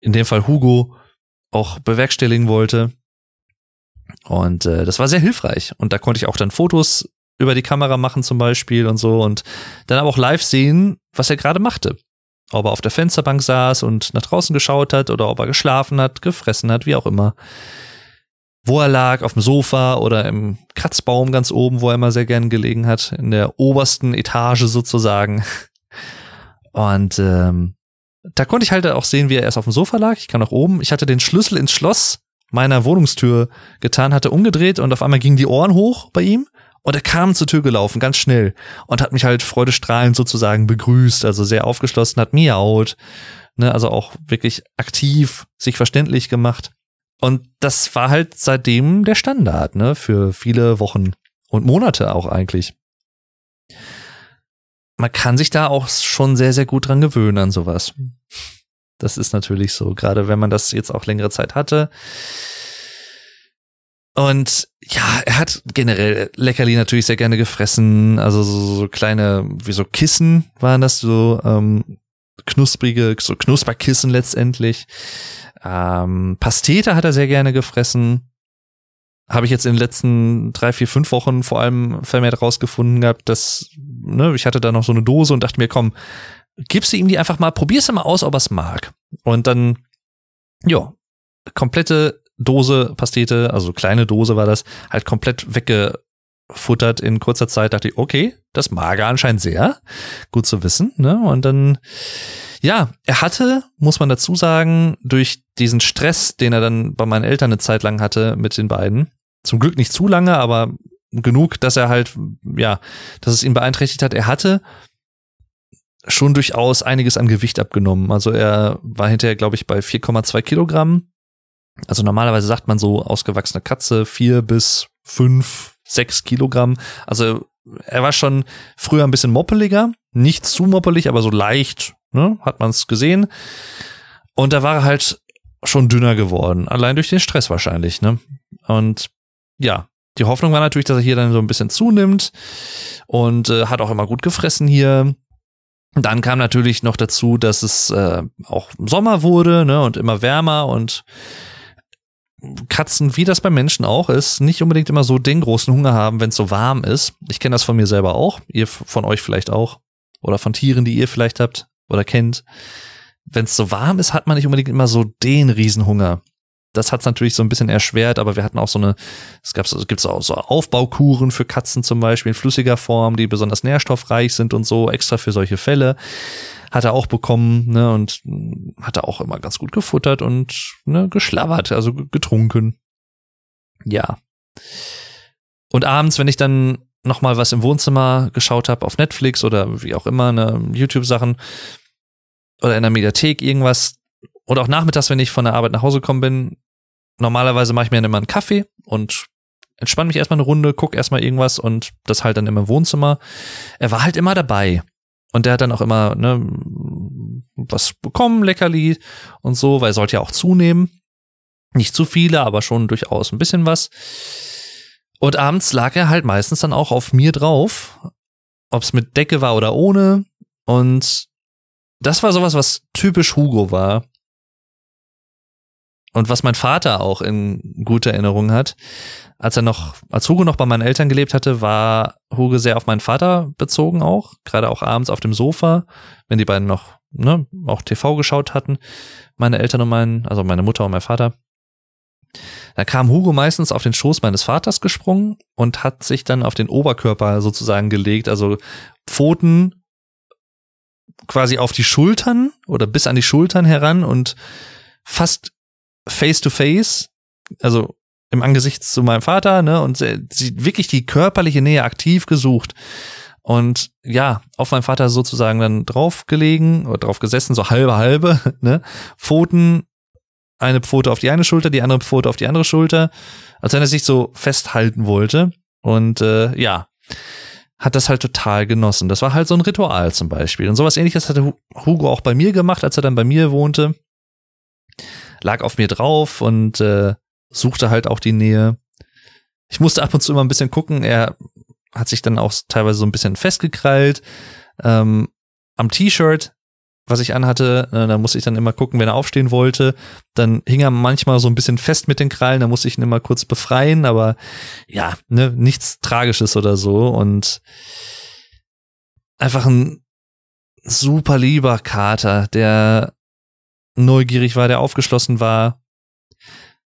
[SPEAKER 1] in dem Fall Hugo auch bewerkstelligen wollte. Und äh, das war sehr hilfreich. Und da konnte ich auch dann Fotos über die Kamera machen zum Beispiel und so und dann aber auch live sehen, was er gerade machte. Ob er auf der Fensterbank saß und nach draußen geschaut hat oder ob er geschlafen hat, gefressen hat, wie auch immer. Wo er lag, auf dem Sofa oder im Kratzbaum ganz oben, wo er immer sehr gern gelegen hat, in der obersten Etage sozusagen. Und ähm, da konnte ich halt auch sehen, wie er erst auf dem Sofa lag. Ich kam nach oben. Ich hatte den Schlüssel ins Schloss meiner Wohnungstür getan, hatte umgedreht und auf einmal gingen die Ohren hoch bei ihm. Und er kam zur Tür gelaufen, ganz schnell, und hat mich halt freudestrahlend sozusagen begrüßt, also sehr aufgeschlossen, hat miaut, ne, also auch wirklich aktiv sich verständlich gemacht. Und das war halt seitdem der Standard, ne, für viele Wochen und Monate auch eigentlich. Man kann sich da auch schon sehr, sehr gut dran gewöhnen an sowas. Das ist natürlich so, gerade wenn man das jetzt auch längere Zeit hatte. Und ja, er hat generell Leckerli natürlich sehr gerne gefressen. Also so, so kleine, wie so Kissen waren das, so ähm, knusprige, so Knusperkissen letztendlich. Ähm, Pastete hat er sehr gerne gefressen. Habe ich jetzt in den letzten drei, vier, fünf Wochen vor allem vermehrt rausgefunden gehabt, dass, ne, ich hatte da noch so eine Dose und dachte mir, komm, gibst du ihm die einfach mal, probierst du mal aus, ob er es mag. Und dann, ja, komplette Dose Pastete, also kleine Dose war das, halt komplett weggefuttert in kurzer Zeit. Dachte ich, okay, das mag er anscheinend sehr. Gut zu wissen. Ne? Und dann, ja, er hatte, muss man dazu sagen, durch diesen Stress, den er dann bei meinen Eltern eine Zeit lang hatte mit den beiden, zum Glück nicht zu lange, aber genug, dass er halt, ja, dass es ihn beeinträchtigt hat. Er hatte schon durchaus einiges an Gewicht abgenommen. Also er war hinterher, glaube ich, bei 4,2 Kilogramm also normalerweise sagt man so ausgewachsene Katze vier bis fünf, sechs Kilogramm. Also er war schon früher ein bisschen moppeliger, nicht zu moppelig, aber so leicht, ne, hat man es gesehen. Und da war er halt schon dünner geworden, allein durch den Stress wahrscheinlich, ne? Und ja, die Hoffnung war natürlich, dass er hier dann so ein bisschen zunimmt und äh, hat auch immer gut gefressen hier. Dann kam natürlich noch dazu, dass es äh, auch Sommer wurde, ne, und immer wärmer und Katzen, wie das bei Menschen auch ist, nicht unbedingt immer so den großen Hunger haben, wenn es so warm ist. Ich kenne das von mir selber auch, ihr von euch vielleicht auch. Oder von Tieren, die ihr vielleicht habt oder kennt. Wenn es so warm ist, hat man nicht unbedingt immer so den Riesenhunger das hat es natürlich so ein bisschen erschwert, aber wir hatten auch so eine, es gab es gibt auch so Aufbaukuren für Katzen zum Beispiel in flüssiger Form, die besonders nährstoffreich sind und so, extra für solche Fälle. Hat er auch bekommen, ne, und hat er auch immer ganz gut gefuttert und ne, geschlabbert, also getrunken. Ja. Und abends, wenn ich dann noch mal was im Wohnzimmer geschaut habe auf Netflix oder wie auch immer, ne, YouTube-Sachen oder in der Mediathek irgendwas, oder auch nachmittags, wenn ich von der Arbeit nach Hause gekommen bin, normalerweise mache ich mir dann immer einen Kaffee und entspanne mich erstmal eine Runde, guck erstmal irgendwas und das halt dann immer im Wohnzimmer. Er war halt immer dabei. Und der hat dann auch immer ne, was bekommen, Leckerli und so, weil er sollte ja auch zunehmen. Nicht zu viele, aber schon durchaus ein bisschen was. Und abends lag er halt meistens dann auch auf mir drauf, ob es mit Decke war oder ohne. Und das war sowas, was typisch Hugo war. Und was mein Vater auch in guter Erinnerung hat, als er noch, als Hugo noch bei meinen Eltern gelebt hatte, war Hugo sehr auf meinen Vater bezogen auch, gerade auch abends auf dem Sofa, wenn die beiden noch, ne, auch TV geschaut hatten, meine Eltern und mein, also meine Mutter und mein Vater. Da kam Hugo meistens auf den Schoß meines Vaters gesprungen und hat sich dann auf den Oberkörper sozusagen gelegt, also Pfoten quasi auf die Schultern oder bis an die Schultern heran und fast face to face, also im Angesicht zu meinem Vater, ne, und sie wirklich die körperliche Nähe aktiv gesucht. Und ja, auf meinen Vater sozusagen dann draufgelegen oder drauf gesessen, so halbe halbe, ne, Pfoten eine Pfote auf die eine Schulter, die andere Pfote auf die andere Schulter, als wenn er sich so festhalten wollte. Und äh, ja, hat das halt total genossen. Das war halt so ein Ritual zum Beispiel. Und sowas ähnliches hatte Hugo auch bei mir gemacht, als er dann bei mir wohnte. Lag auf mir drauf und äh, suchte halt auch die Nähe. Ich musste ab und zu immer ein bisschen gucken. Er hat sich dann auch teilweise so ein bisschen festgekrallt. Ähm, am T-Shirt was ich anhatte. Äh, da musste ich dann immer gucken, wenn er aufstehen wollte. Dann hing er manchmal so ein bisschen fest mit den Krallen, da musste ich ihn immer kurz befreien, aber ja, ne, nichts Tragisches oder so. Und einfach ein super lieber Kater, der neugierig war, der aufgeschlossen war,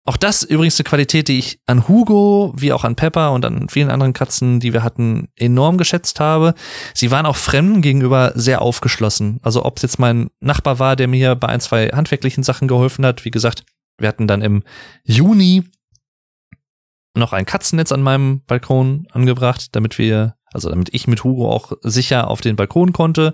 [SPEAKER 1] auch das übrigens eine Qualität, die ich an Hugo wie auch an Pepper und an vielen anderen Katzen, die wir hatten, enorm geschätzt habe. Sie waren auch Fremden gegenüber sehr aufgeschlossen. Also ob es jetzt mein Nachbar war, der mir bei ein, zwei handwerklichen Sachen geholfen hat. Wie gesagt, wir hatten dann im Juni noch ein Katzennetz an meinem Balkon angebracht, damit wir, also damit ich mit Hugo auch sicher auf den Balkon konnte.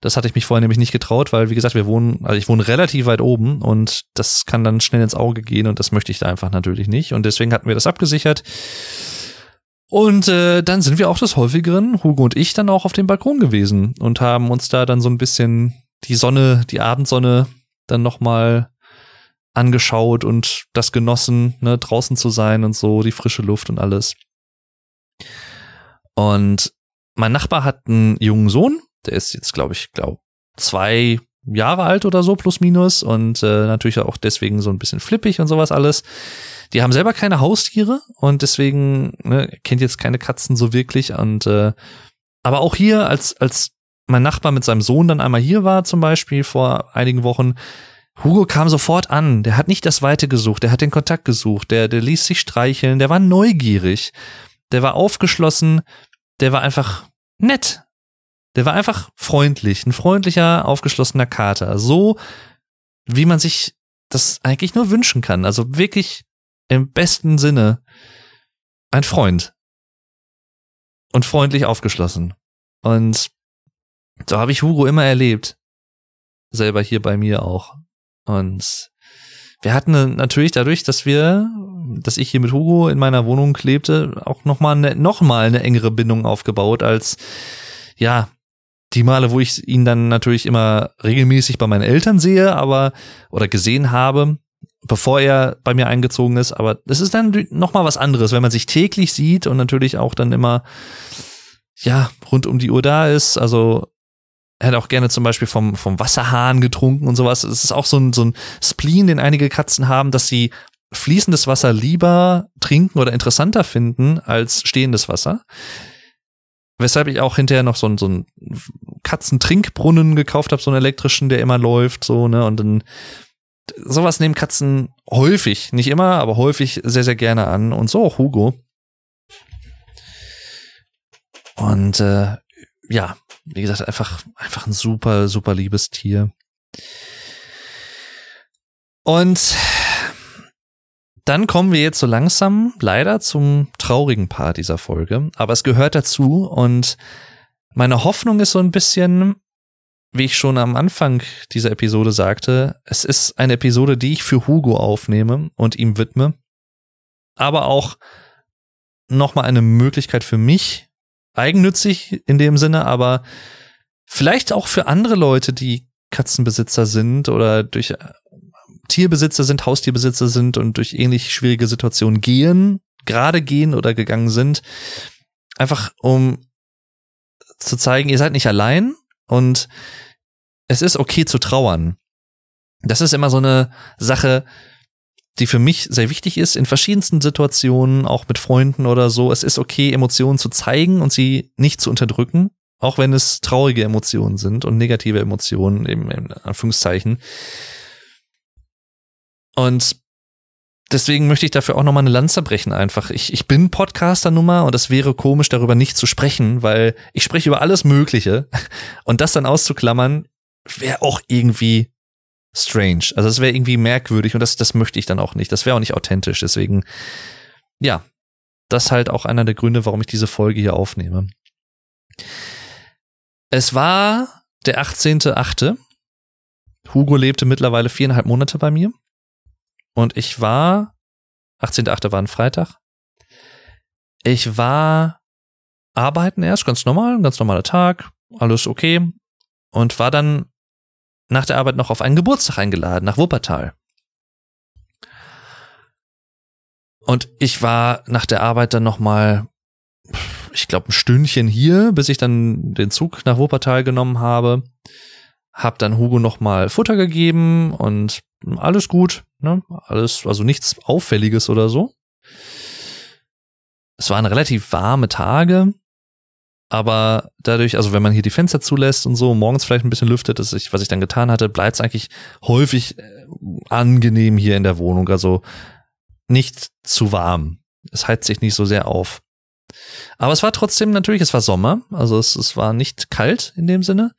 [SPEAKER 1] Das hatte ich mich vorher nämlich nicht getraut, weil, wie gesagt, wir wohnen, also ich wohne relativ weit oben und das kann dann schnell ins Auge gehen und das möchte ich da einfach natürlich nicht. Und deswegen hatten wir das abgesichert. Und äh, dann sind wir auch des häufigeren, Hugo und ich, dann auch auf dem Balkon gewesen und haben uns da dann so ein bisschen die Sonne, die Abendsonne dann nochmal angeschaut und das genossen, ne, draußen zu sein und so, die frische Luft und alles. Und mein Nachbar hat einen jungen Sohn, der ist jetzt, glaube ich, glaube zwei Jahre alt oder so, plus minus. Und äh, natürlich auch deswegen so ein bisschen flippig und sowas alles. Die haben selber keine Haustiere und deswegen ne, kennt jetzt keine Katzen so wirklich. Und äh, aber auch hier, als, als mein Nachbar mit seinem Sohn dann einmal hier war, zum Beispiel vor einigen Wochen, Hugo kam sofort an. Der hat nicht das Weite gesucht, der hat den Kontakt gesucht, der, der ließ sich streicheln, der war neugierig, der war aufgeschlossen, der war einfach nett. Der war einfach freundlich, ein freundlicher, aufgeschlossener Kater. So, wie man sich das eigentlich nur wünschen kann. Also wirklich im besten Sinne ein Freund. Und freundlich aufgeschlossen. Und so habe ich Hugo immer erlebt. Selber hier bei mir auch. Und wir hatten natürlich dadurch, dass wir, dass ich hier mit Hugo in meiner Wohnung lebte, auch nochmal eine, noch eine engere Bindung aufgebaut als, ja, die Male, wo ich ihn dann natürlich immer regelmäßig bei meinen Eltern sehe, aber oder gesehen habe, bevor er bei mir eingezogen ist. Aber es ist dann noch mal was anderes, wenn man sich täglich sieht und natürlich auch dann immer ja rund um die Uhr da ist. Also er hat auch gerne zum Beispiel vom, vom Wasserhahn getrunken und sowas. Es ist auch so ein, so ein Spleen, den einige Katzen haben, dass sie fließendes Wasser lieber trinken oder interessanter finden als stehendes Wasser. Weshalb ich auch hinterher noch so, einen so einen Katzentrinkbrunnen gekauft habe, so einen elektrischen, der immer läuft, so, ne, und dann sowas nehmen Katzen häufig, nicht immer, aber häufig sehr, sehr gerne an. Und so auch Hugo. Und äh, ja, wie gesagt, einfach, einfach ein super, super liebes Tier. Und dann kommen wir jetzt so langsam leider zum traurigen Part dieser Folge, aber es gehört dazu und meine Hoffnung ist so ein bisschen, wie ich schon am Anfang dieser Episode sagte, es ist eine Episode, die ich für Hugo aufnehme und ihm widme, aber auch nochmal eine Möglichkeit für mich, eigennützig in dem Sinne, aber vielleicht auch für andere Leute, die Katzenbesitzer sind oder durch Tierbesitzer sind, Haustierbesitzer sind und durch ähnlich schwierige Situationen gehen, gerade gehen oder gegangen sind, einfach um zu zeigen, ihr seid nicht allein und es ist okay zu trauern. Das ist immer so eine Sache, die für mich sehr wichtig ist in verschiedensten Situationen, auch mit Freunden oder so. Es ist okay, Emotionen zu zeigen und sie nicht zu unterdrücken, auch wenn es traurige Emotionen sind und negative Emotionen, eben in Anführungszeichen. Und deswegen möchte ich dafür auch nochmal eine Lanze brechen einfach. Ich, ich bin Podcaster-Nummer und es wäre komisch, darüber nicht zu sprechen, weil ich spreche über alles Mögliche und das dann auszuklammern, wäre auch irgendwie strange. Also es wäre irgendwie merkwürdig und das, das möchte ich dann auch nicht. Das wäre auch nicht authentisch. Deswegen, ja, das halt auch einer der Gründe, warum ich diese Folge hier aufnehme. Es war der 18.8. Hugo lebte mittlerweile viereinhalb Monate bei mir. Und ich war, 18.8. war ein Freitag. Ich war arbeiten erst, ganz normal, ganz normaler Tag, alles okay. Und war dann nach der Arbeit noch auf einen Geburtstag eingeladen, nach Wuppertal. Und ich war nach der Arbeit dann nochmal, ich glaube, ein Stündchen hier, bis ich dann den Zug nach Wuppertal genommen habe. Hab dann Hugo nochmal Futter gegeben und alles gut, ne? Alles, also nichts Auffälliges oder so. Es waren relativ warme Tage, aber dadurch, also wenn man hier die Fenster zulässt und so, morgens vielleicht ein bisschen lüftet, das ich, was ich dann getan hatte, bleibt es eigentlich häufig äh, angenehm hier in der Wohnung. Also nicht zu warm. Es heizt sich nicht so sehr auf. Aber es war trotzdem natürlich, es war Sommer, also es, es war nicht kalt in dem Sinne.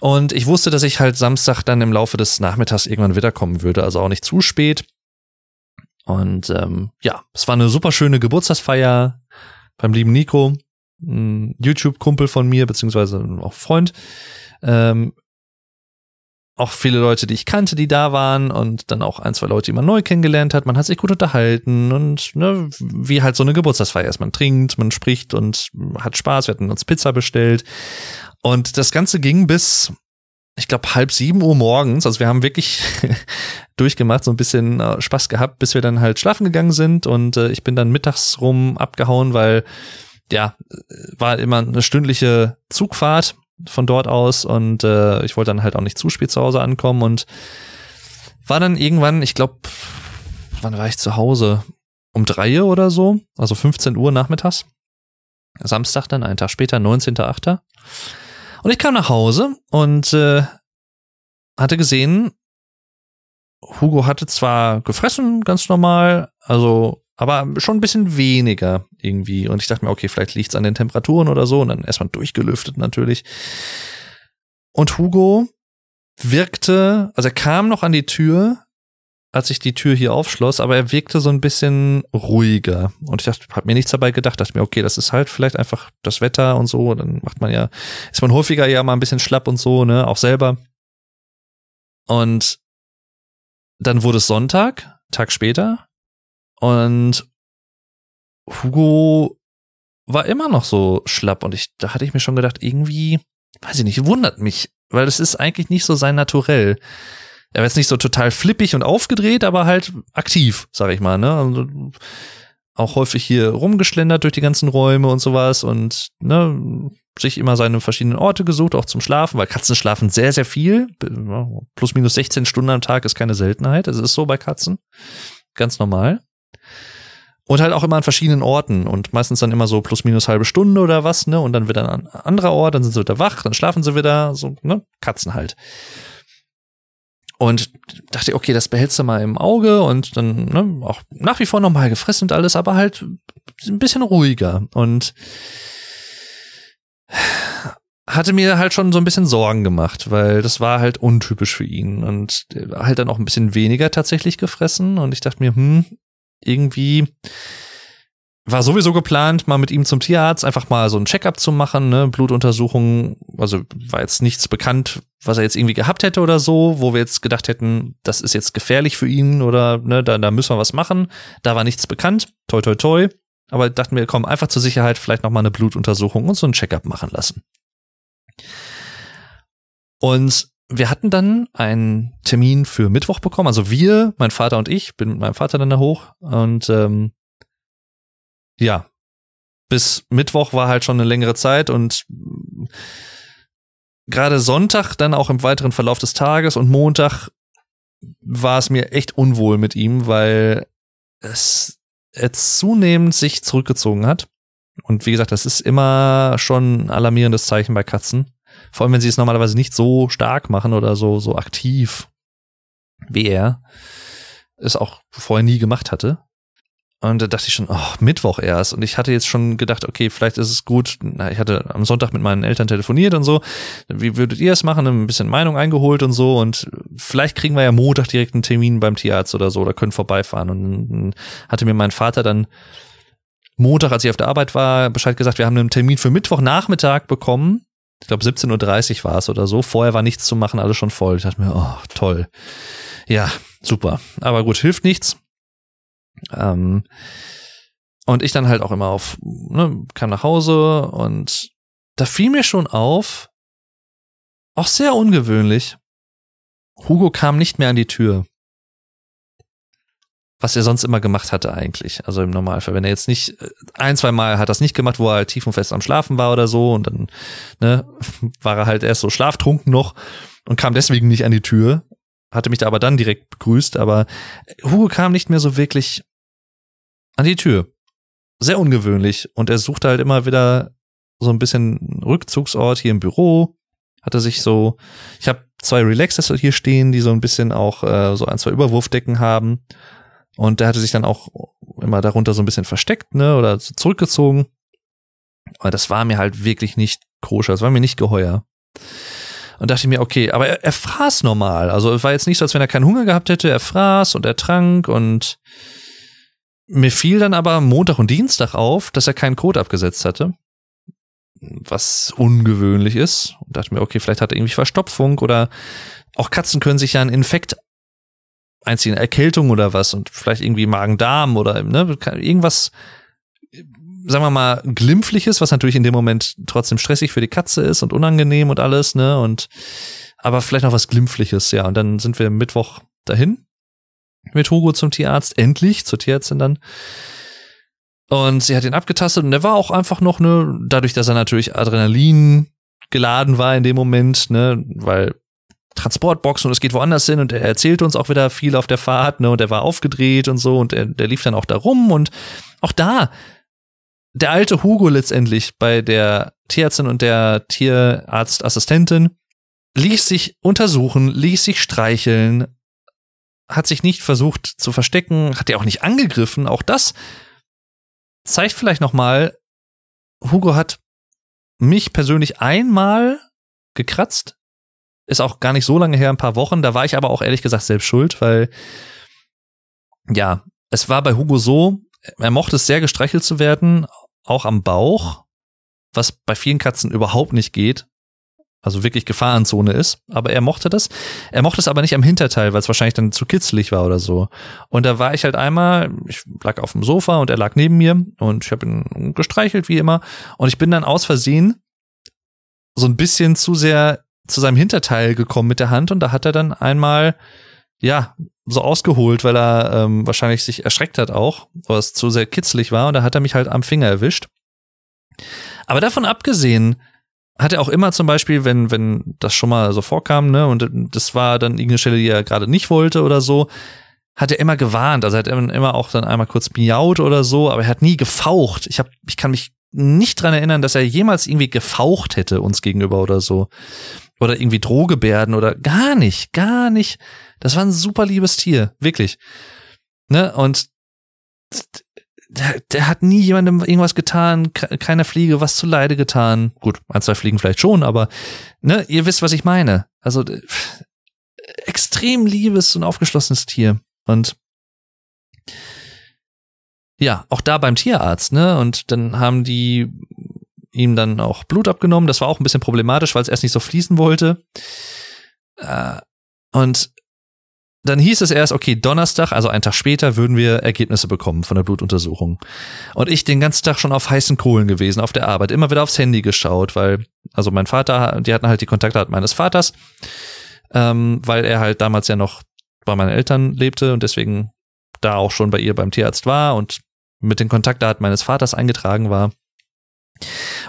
[SPEAKER 1] Und ich wusste, dass ich halt Samstag dann im Laufe des Nachmittags irgendwann wiederkommen würde, also auch nicht zu spät. Und ähm, ja, es war eine super schöne Geburtstagsfeier beim lieben Nico, YouTube-Kumpel von mir, beziehungsweise auch Freund. Ähm, auch viele Leute, die ich kannte, die da waren und dann auch ein, zwei Leute, die man neu kennengelernt hat. Man hat sich gut unterhalten und ne, wie halt so eine Geburtstagsfeier ist. Man trinkt, man spricht und hat Spaß. Wir hatten uns Pizza bestellt und das Ganze ging bis, ich glaube, halb sieben Uhr morgens. Also wir haben wirklich durchgemacht, so ein bisschen äh, Spaß gehabt, bis wir dann halt schlafen gegangen sind und äh, ich bin dann mittags rum abgehauen, weil ja, war immer eine stündliche Zugfahrt von dort aus und äh, ich wollte dann halt auch nicht zu spät zu Hause ankommen und war dann irgendwann, ich glaube, wann war ich zu Hause? Um drei oder so, also 15 Uhr nachmittags. Samstag dann, einen Tag später, 19.8. Und ich kam nach Hause und äh, hatte gesehen, Hugo hatte zwar gefressen, ganz normal, also aber schon ein bisschen weniger irgendwie. Und ich dachte mir, okay, vielleicht liegt es an den Temperaturen oder so. Und dann erstmal durchgelüftet natürlich. Und Hugo wirkte, also er kam noch an die Tür, als ich die Tür hier aufschloss, aber er wirkte so ein bisschen ruhiger. Und ich dachte, hab mir nichts dabei gedacht, dachte mir, okay, das ist halt vielleicht einfach das Wetter und so. Dann macht man ja, ist man häufiger ja mal ein bisschen schlapp und so, ne, auch selber. Und dann wurde es Sonntag, Tag später, und Hugo war immer noch so schlapp und ich, da hatte ich mir schon gedacht, irgendwie, weiß ich nicht, wundert mich, weil es ist eigentlich nicht so sein Naturell. Er war jetzt nicht so total flippig und aufgedreht, aber halt aktiv, sag ich mal, ne? Also auch häufig hier rumgeschlendert durch die ganzen Räume und sowas und ne, sich immer seine verschiedenen Orte gesucht, auch zum Schlafen, weil Katzen schlafen sehr, sehr viel. Plus minus 16 Stunden am Tag ist keine Seltenheit. Es ist so bei Katzen. Ganz normal. Und halt auch immer an verschiedenen Orten und meistens dann immer so plus minus halbe Stunde oder was, ne? Und dann wieder an anderer Ort, dann sind sie wieder wach, dann schlafen sie wieder, so, ne? Katzen halt. Und dachte, okay, das behältst du mal im Auge und dann, ne, auch nach wie vor nochmal gefressen und alles, aber halt ein bisschen ruhiger. Und hatte mir halt schon so ein bisschen Sorgen gemacht, weil das war halt untypisch für ihn und halt dann auch ein bisschen weniger tatsächlich gefressen und ich dachte mir, hm, irgendwie war sowieso geplant, mal mit ihm zum Tierarzt einfach mal so ein Checkup zu machen, ne, Blutuntersuchungen, also war jetzt nichts bekannt, was er jetzt irgendwie gehabt hätte oder so, wo wir jetzt gedacht hätten, das ist jetzt gefährlich für ihn oder ne, da, da müssen wir was machen. Da war nichts bekannt, toi toi toi. Aber dachten wir, komm, einfach zur Sicherheit vielleicht noch mal eine Blutuntersuchung und so ein Checkup machen lassen. Und wir hatten dann einen Termin für Mittwoch bekommen. Also wir, mein Vater und ich, bin mit meinem Vater dann da hoch. Und ähm, ja, bis Mittwoch war halt schon eine längere Zeit und gerade Sonntag dann auch im weiteren Verlauf des Tages und Montag war es mir echt unwohl mit ihm, weil es, es zunehmend sich zurückgezogen hat. Und wie gesagt, das ist immer schon ein alarmierendes Zeichen bei Katzen. Vor allem, wenn sie es normalerweise nicht so stark machen oder so, so aktiv wie er es auch vorher nie gemacht hatte. Und da dachte ich schon, oh, Mittwoch erst. Und ich hatte jetzt schon gedacht, okay, vielleicht ist es gut. Na, ich hatte am Sonntag mit meinen Eltern telefoniert und so. Wie würdet ihr es machen? Ein bisschen Meinung eingeholt und so. Und vielleicht kriegen wir ja Montag direkt einen Termin beim Tierarzt oder so oder können vorbeifahren. Und hatte mir mein Vater dann Montag, als ich auf der Arbeit war, Bescheid gesagt, wir haben einen Termin für Mittwochnachmittag bekommen Ich glaube 17.30 Uhr war es oder so. Vorher war nichts zu machen, alles schon voll. Ich dachte mir, oh, toll. Ja, super. Aber gut, hilft nichts. Ähm, und ich dann halt auch immer auf, ne, kam nach Hause und da fiel mir schon auf, auch sehr ungewöhnlich, Hugo kam nicht mehr an die Tür. Was er sonst immer gemacht hatte eigentlich. Also im Normalfall. Wenn er jetzt nicht, äh, ein, zwei Mal hat das nicht gemacht, wo er halt tief und fest am Schlafen war oder so und dann, ne, war er halt erst so schlaftrunken noch und kam deswegen nicht an die Tür. Hatte mich da aber dann direkt begrüßt, aber Hugo kam nicht mehr so wirklich an die Tür. Sehr ungewöhnlich. Und er suchte halt immer wieder so ein bisschen Rückzugsort hier im Büro. Hatte sich so, ich habe zwei Relaxers hier stehen, die so ein bisschen auch äh, so ein, zwei Überwurfdecken haben. Und der hatte sich dann auch immer darunter so ein bisschen versteckt, ne, oder zurückgezogen. Aber das war mir halt wirklich nicht koscher, das war mir nicht geheuer. Und dachte mir, okay, aber er, er fraß normal. Also es war jetzt nicht so, als wenn er keinen Hunger gehabt hätte. Er fraß und er trank und mir fiel dann aber Montag und Dienstag auf, dass er keinen Code abgesetzt hatte was ungewöhnlich ist. Und dachte mir, okay, vielleicht hat er irgendwie Verstopfung oder auch Katzen können sich ja einen Infekt einziehen, Erkältung oder was und vielleicht irgendwie Magen-Darm oder ne, irgendwas, sagen wir mal, glimpfliches, was natürlich in dem Moment trotzdem stressig für die Katze ist und unangenehm und alles, ne, und aber vielleicht noch was glimpfliches, ja. Und dann sind wir Mittwoch dahin mit Hugo zum Tierarzt, endlich zur Tierärztin dann. Und sie hat ihn abgetastet und er war auch einfach noch, ne, dadurch, dass er natürlich Adrenalin geladen war in dem Moment, ne, weil Transportbox und es geht woanders hin und er erzählte uns auch wieder viel auf der Fahrt, ne, und er war aufgedreht und so und er, der lief dann auch da rum und auch da, der alte Hugo letztendlich bei der Tierärztin und der Tierarztassistentin ließ sich untersuchen, ließ sich streicheln, hat sich nicht versucht zu verstecken, hat ja auch nicht angegriffen, auch das zeigt vielleicht noch mal, Hugo hat mich persönlich einmal gekratzt. Ist auch gar nicht so lange her, ein paar Wochen. Da war ich aber auch ehrlich gesagt selbst schuld, weil ja, es war bei Hugo so, er mochte es sehr gestreichelt zu werden, auch am Bauch, was bei vielen Katzen überhaupt nicht geht also wirklich Gefahrenzone ist. Aber er mochte das. Er mochte es aber nicht am Hinterteil, weil es wahrscheinlich dann zu kitzlig war oder so. Und da war ich halt einmal, ich lag auf dem Sofa und er lag neben mir und ich habe ihn gestreichelt wie immer. Und ich bin dann aus Versehen so ein bisschen zu sehr zu seinem Hinterteil gekommen mit der Hand und da hat er dann einmal ja so ausgeholt, weil er ähm, wahrscheinlich sich erschreckt hat auch, weil es zu sehr kitzlig war und da hat er mich halt am Finger erwischt. Aber davon abgesehen, hat er auch immer zum Beispiel, wenn, wenn das schon mal so vorkam, ne, und das war dann irgendeine Stelle, die er gerade nicht wollte oder so, hat er immer gewarnt. Also er hat immer auch dann einmal kurz miaut oder so, aber er hat nie gefaucht. Ich hab, ich kann mich nicht dran erinnern, dass er jemals irgendwie gefaucht hätte uns gegenüber oder so. Oder irgendwie Drohgebärden oder gar nicht, gar nicht. Das war ein super liebes Tier, wirklich. Ne? Und der, der hat nie jemandem irgendwas getan, keiner Fliege was zu Leide getan. Gut, ein, zwei Fliegen vielleicht schon, aber ne, ihr wisst, was ich meine. Also extrem liebes und aufgeschlossenes Tier. Und ja, auch da beim Tierarzt, ne? Und dann haben die ihm dann auch Blut abgenommen. Das war auch ein bisschen problematisch, weil es erst nicht so fließen wollte. Äh, und dann hieß es erst, okay, Donnerstag, also einen Tag später, würden wir Ergebnisse bekommen von der Blutuntersuchung. Und ich den ganzen Tag schon auf heißen Kohlen gewesen, auf der Arbeit, immer wieder aufs Handy geschaut, weil, also mein Vater, die hatten halt die Kontaktdaten meines Vaters, ähm, weil er halt damals ja noch bei meinen Eltern lebte und deswegen da auch schon bei ihr beim Tierarzt war und mit den Kontaktdaten meines Vaters eingetragen war.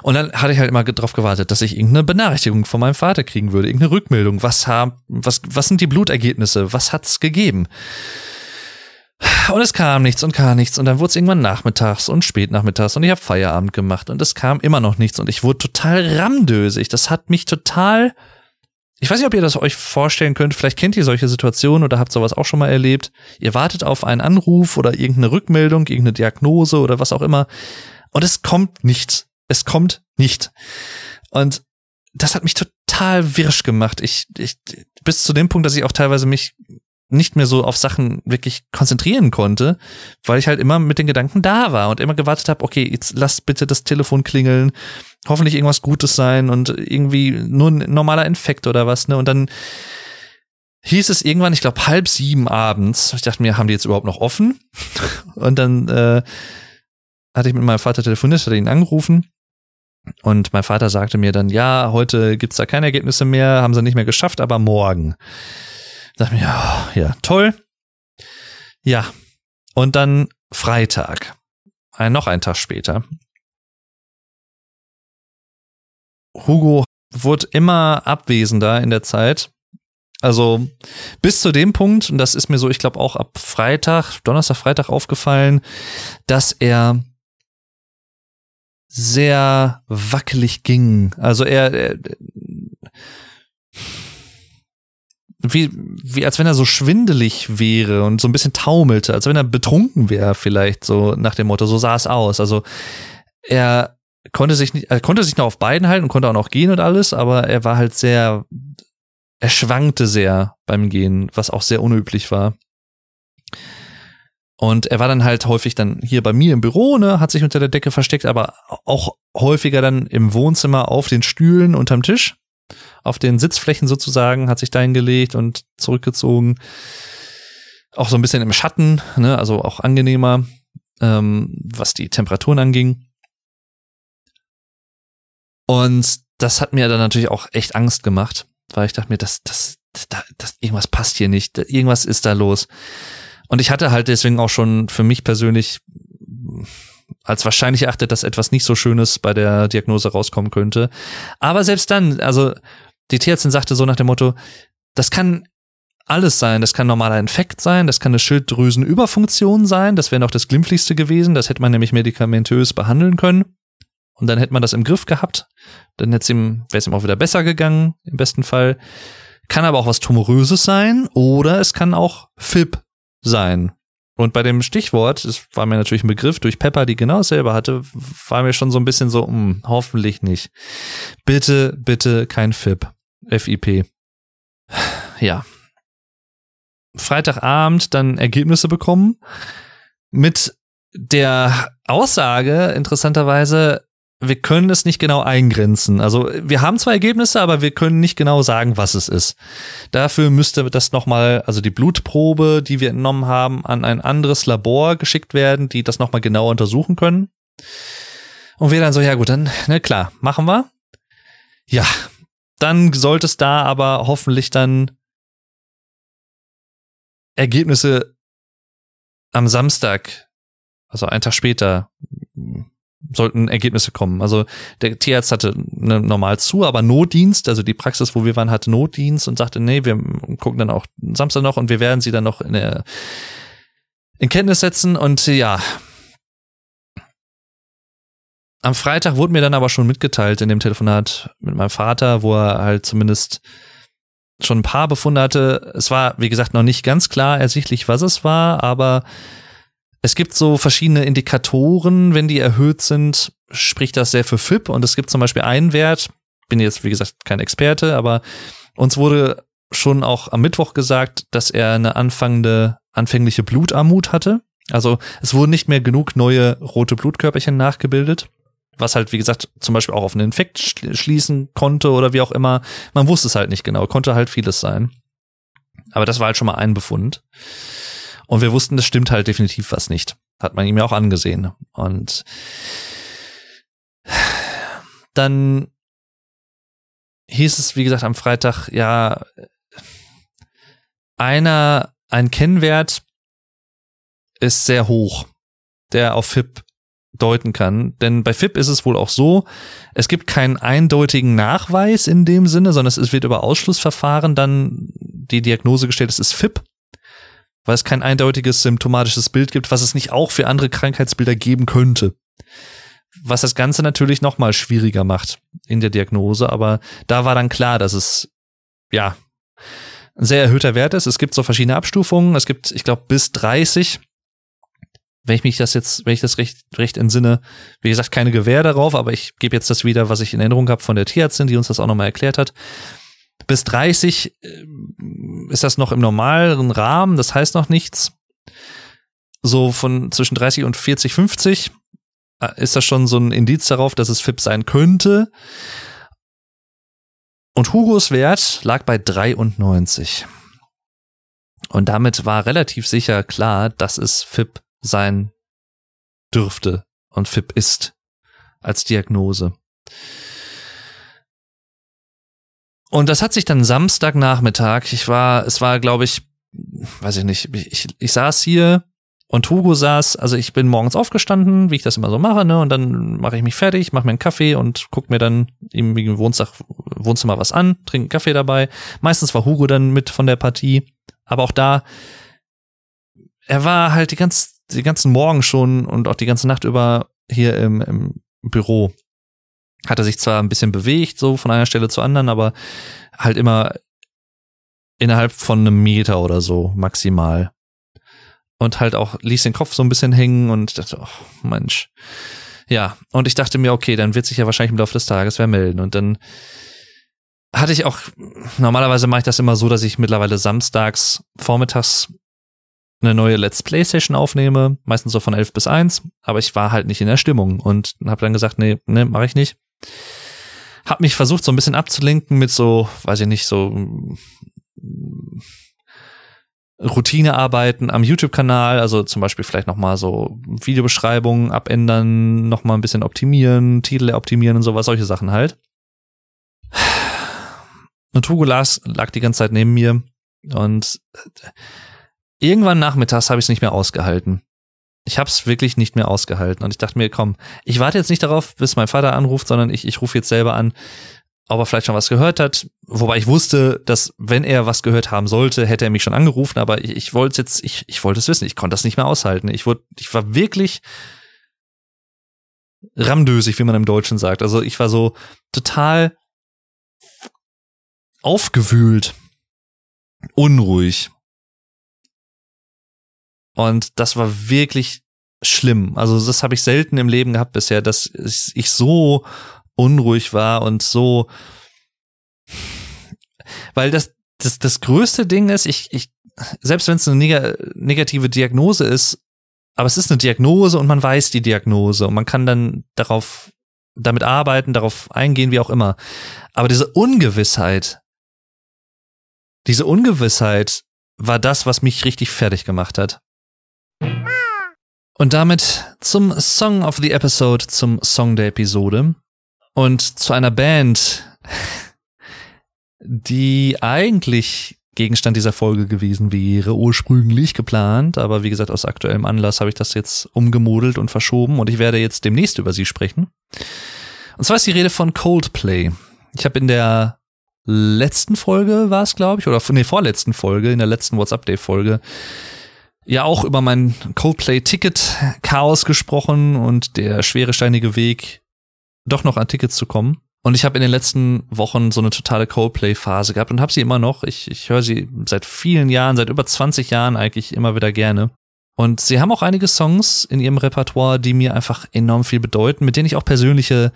[SPEAKER 1] Und dann hatte ich halt immer darauf gewartet, dass ich irgendeine Benachrichtigung von meinem Vater kriegen würde, irgendeine Rückmeldung. Was haben, was, was sind die Blutergebnisse? Was hat's gegeben? Und es kam nichts und kam nichts und dann wurde es irgendwann nachmittags und spätnachmittags und ich habe Feierabend gemacht und es kam immer noch nichts und ich wurde total ramdösig. Das hat mich total, ich weiß nicht, ob ihr das euch vorstellen könnt, vielleicht kennt ihr solche Situationen oder habt sowas auch schon mal erlebt. Ihr wartet auf einen Anruf oder irgendeine Rückmeldung, irgendeine Diagnose oder was auch immer und es kommt nichts. Es kommt nicht. Und das hat mich total wirsch gemacht. Ich, ich, bis zu dem Punkt, dass ich auch teilweise mich nicht mehr so auf Sachen wirklich konzentrieren konnte, weil ich halt immer mit den Gedanken da war und immer gewartet habe, okay, jetzt lass bitte das Telefon klingeln, hoffentlich irgendwas Gutes sein und irgendwie nur ein normaler Infekt oder was, ne? Und dann hieß es irgendwann, ich glaube halb sieben abends, ich dachte mir, haben die jetzt überhaupt noch offen? Und dann äh, hatte ich mit meinem Vater telefoniert, hatte ihn angerufen und mein Vater sagte mir dann, ja, heute gibt's da keine Ergebnisse mehr, haben sie nicht mehr geschafft, aber morgen. Da dachte mir, ja, ja, toll. Ja. Und dann Freitag. Ein, noch ein Tag später. Hugo wurde immer abwesender in der Zeit. Also bis zu dem Punkt, und das ist mir so, ich glaube auch ab Freitag, Donnerstag, Freitag aufgefallen, dass er sehr wackelig ging. Also er, er wie, wie als wenn er so schwindelig wäre und so ein bisschen taumelte, als wenn er betrunken wäre, vielleicht so nach dem Motto. So sah es aus. Also er konnte sich nicht, er konnte sich noch auf beiden halten und konnte auch noch gehen und alles, aber er war halt sehr, er schwankte sehr beim Gehen, was auch sehr unüblich war. Und er war dann halt häufig dann hier bei mir im Büro, ne, hat sich unter der Decke versteckt, aber auch häufiger dann im Wohnzimmer auf den Stühlen unterm Tisch, auf den Sitzflächen sozusagen, hat sich da hingelegt und zurückgezogen. Auch so ein bisschen im Schatten, ne, also auch angenehmer, ähm, was die Temperaturen anging. Und das hat mir dann natürlich auch echt Angst gemacht, weil ich dachte mir, das, das, das, das irgendwas passt hier nicht, irgendwas ist da los. Und ich hatte halt deswegen auch schon für mich persönlich als wahrscheinlich erachtet, dass etwas nicht so Schönes bei der Diagnose rauskommen könnte. Aber selbst dann, also die Tierärztin sagte so nach dem Motto, das kann alles sein. Das kann normaler Infekt sein, das kann eine Schilddrüsenüberfunktion sein, das wäre noch das glimpflichste gewesen, das hätte man nämlich medikamentös behandeln können. Und dann hätte man das im Griff gehabt. Dann hätte es ihm, wäre es ihm auch wieder besser gegangen, im besten Fall. Kann aber auch was Tumoröses sein oder es kann auch FIP sein. Und bei dem Stichwort, das war mir natürlich ein Begriff, durch Pepper, die genau dasselbe hatte, war mir schon so ein bisschen so, hm, hoffentlich nicht. Bitte, bitte kein FIP. FIP. Ja. Freitagabend dann Ergebnisse bekommen. Mit der Aussage, interessanterweise, wir können es nicht genau eingrenzen. Also wir haben zwar Ergebnisse, aber wir können nicht genau sagen, was es ist. Dafür müsste das nochmal, also die Blutprobe, die wir entnommen haben, an ein anderes Labor geschickt werden, die das nochmal genauer untersuchen können. Und wir dann so, ja gut, dann, ne, klar, machen wir. Ja, dann sollte es da aber hoffentlich dann Ergebnisse am Samstag, also einen Tag später, sollten Ergebnisse kommen. Also der Tierarzt hatte ne, normal zu, aber Notdienst, also die Praxis, wo wir waren, hatte Notdienst und sagte, nee, wir gucken dann auch Samstag noch und wir werden sie dann noch in, der, in Kenntnis setzen und ja. Am Freitag wurde mir dann aber schon mitgeteilt in dem Telefonat mit meinem Vater, wo er halt zumindest schon ein paar Befunde hatte. Es war, wie gesagt, noch nicht ganz klar ersichtlich, was es war, aber es gibt so verschiedene Indikatoren, wenn die erhöht sind, spricht das sehr für FIP und es gibt zum Beispiel einen Wert, bin jetzt wie gesagt kein Experte, aber uns wurde schon auch am Mittwoch gesagt, dass er eine anfangende, anfängliche Blutarmut hatte. Also es wurden nicht mehr genug neue rote Blutkörperchen nachgebildet, was halt, wie gesagt, zum Beispiel auch auf einen Infekt schließen konnte oder wie auch immer. Man wusste es halt nicht genau, konnte halt vieles sein. Aber das war halt schon mal ein Befund. Und wir wussten, das stimmt halt definitiv was nicht. Hat man ihm ja auch angesehen. Und dann hieß es, wie gesagt, am Freitag, ja, einer, ein Kennwert ist sehr hoch, der auf FIP deuten kann. Denn bei FIP ist es wohl auch so, es gibt keinen eindeutigen Nachweis in dem Sinne, sondern es wird über Ausschlussverfahren dann die Diagnose gestellt, es ist FIP weil es kein eindeutiges symptomatisches Bild gibt, was es nicht auch für andere Krankheitsbilder geben könnte. Was das Ganze natürlich noch mal schwieriger macht in der Diagnose, aber da war dann klar, dass es ja ein sehr erhöhter Wert ist. Es gibt so verschiedene Abstufungen. Es gibt, ich glaube, bis 30. Wenn ich mich das jetzt, wenn ich das recht, recht entsinne, wie gesagt, keine Gewähr darauf, aber ich gebe jetzt das wieder, was ich in Erinnerung habe von der Tierärztin, die uns das auch nochmal erklärt hat. Bis 30 äh, ist das noch im normalen Rahmen, das heißt noch nichts. So von zwischen 30 und 40, 50 äh, ist das schon so ein Indiz darauf, dass es FIP sein könnte. Und Hugos Wert lag bei 93. Und damit war relativ sicher klar, dass es FIP sein dürfte und FIP ist als Diagnose. Und das hat sich dann Samstagnachmittag, ich war, es war, glaube ich, weiß ich nicht, ich, ich saß hier und Hugo saß, also ich bin morgens aufgestanden, wie ich das immer so mache, ne? Und dann mache ich mich fertig, mache mir einen Kaffee und guck mir dann im Wohnzimmer, Wohnzimmer was an, trinke einen Kaffee dabei. Meistens war Hugo dann mit von der Partie, aber auch da, er war halt die, ganz, die ganzen Morgen schon und auch die ganze Nacht über hier im, im Büro. Hat er sich zwar ein bisschen bewegt, so von einer Stelle zur anderen, aber halt immer innerhalb von einem Meter oder so maximal und halt auch ließ den Kopf so ein bisschen hängen und dachte, oh, Mensch. Ja, und ich dachte mir, okay, dann wird sich ja wahrscheinlich im Laufe des Tages wer melden. Und dann hatte ich auch, normalerweise mache ich das immer so, dass ich mittlerweile samstags vormittags eine neue Let's Play Session aufnehme, meistens so von 11 bis 1, aber ich war halt nicht in der Stimmung und habe dann gesagt, nee, nee, mache ich nicht. Hab mich versucht so ein bisschen abzulenken mit so, weiß ich nicht, so Routinearbeiten am YouTube-Kanal, also zum Beispiel vielleicht nochmal so Videobeschreibungen abändern, nochmal ein bisschen optimieren, Titel optimieren und sowas, solche Sachen halt. Und Hugo Lars lag die ganze Zeit neben mir und irgendwann nachmittags habe ich es nicht mehr ausgehalten. Ich habe es wirklich nicht mehr ausgehalten und ich dachte mir, komm, ich warte jetzt nicht darauf, bis mein Vater anruft, sondern ich, ich rufe jetzt selber an ob er vielleicht schon was gehört hat. Wobei ich wusste, dass wenn er was gehört haben sollte, hätte er mich schon angerufen, aber ich, ich wollte jetzt, ich, ich wollte es wissen. Ich konnte das nicht mehr aushalten. Ich wurde, ich war wirklich ramdösig, wie man im Deutschen sagt. Also ich war so total aufgewühlt, unruhig. Und das war wirklich schlimm. Also das habe ich selten im Leben gehabt bisher, dass ich so unruhig war und so, weil das, das, das größte Ding ist, ich, ich, selbst wenn es eine neg negative Diagnose ist, aber es ist eine Diagnose und man weiß die Diagnose und man kann dann darauf, damit arbeiten, darauf eingehen, wie auch immer. Aber diese Ungewissheit, diese Ungewissheit war das, was mich richtig fertig gemacht hat. Und damit zum Song of the Episode, zum Song der Episode und zu einer Band, die eigentlich Gegenstand dieser Folge gewesen wäre, ursprünglich geplant, aber wie gesagt, aus aktuellem Anlass habe ich das jetzt umgemodelt und verschoben und ich werde jetzt demnächst über sie sprechen. Und zwar ist die Rede von Coldplay. Ich habe in der letzten Folge war es, glaube ich, oder von der vorletzten Folge, in der letzten WhatsApp-Day-Folge, ja auch über mein Coldplay-Ticket-Chaos gesprochen und der schwere steinige Weg doch noch an Tickets zu kommen. Und ich habe in den letzten Wochen so eine totale Coldplay-Phase gehabt und habe sie immer noch. Ich, ich höre sie seit vielen Jahren, seit über 20 Jahren eigentlich immer wieder gerne. Und sie haben auch einige Songs in ihrem Repertoire, die mir einfach enorm viel bedeuten, mit denen ich auch persönliche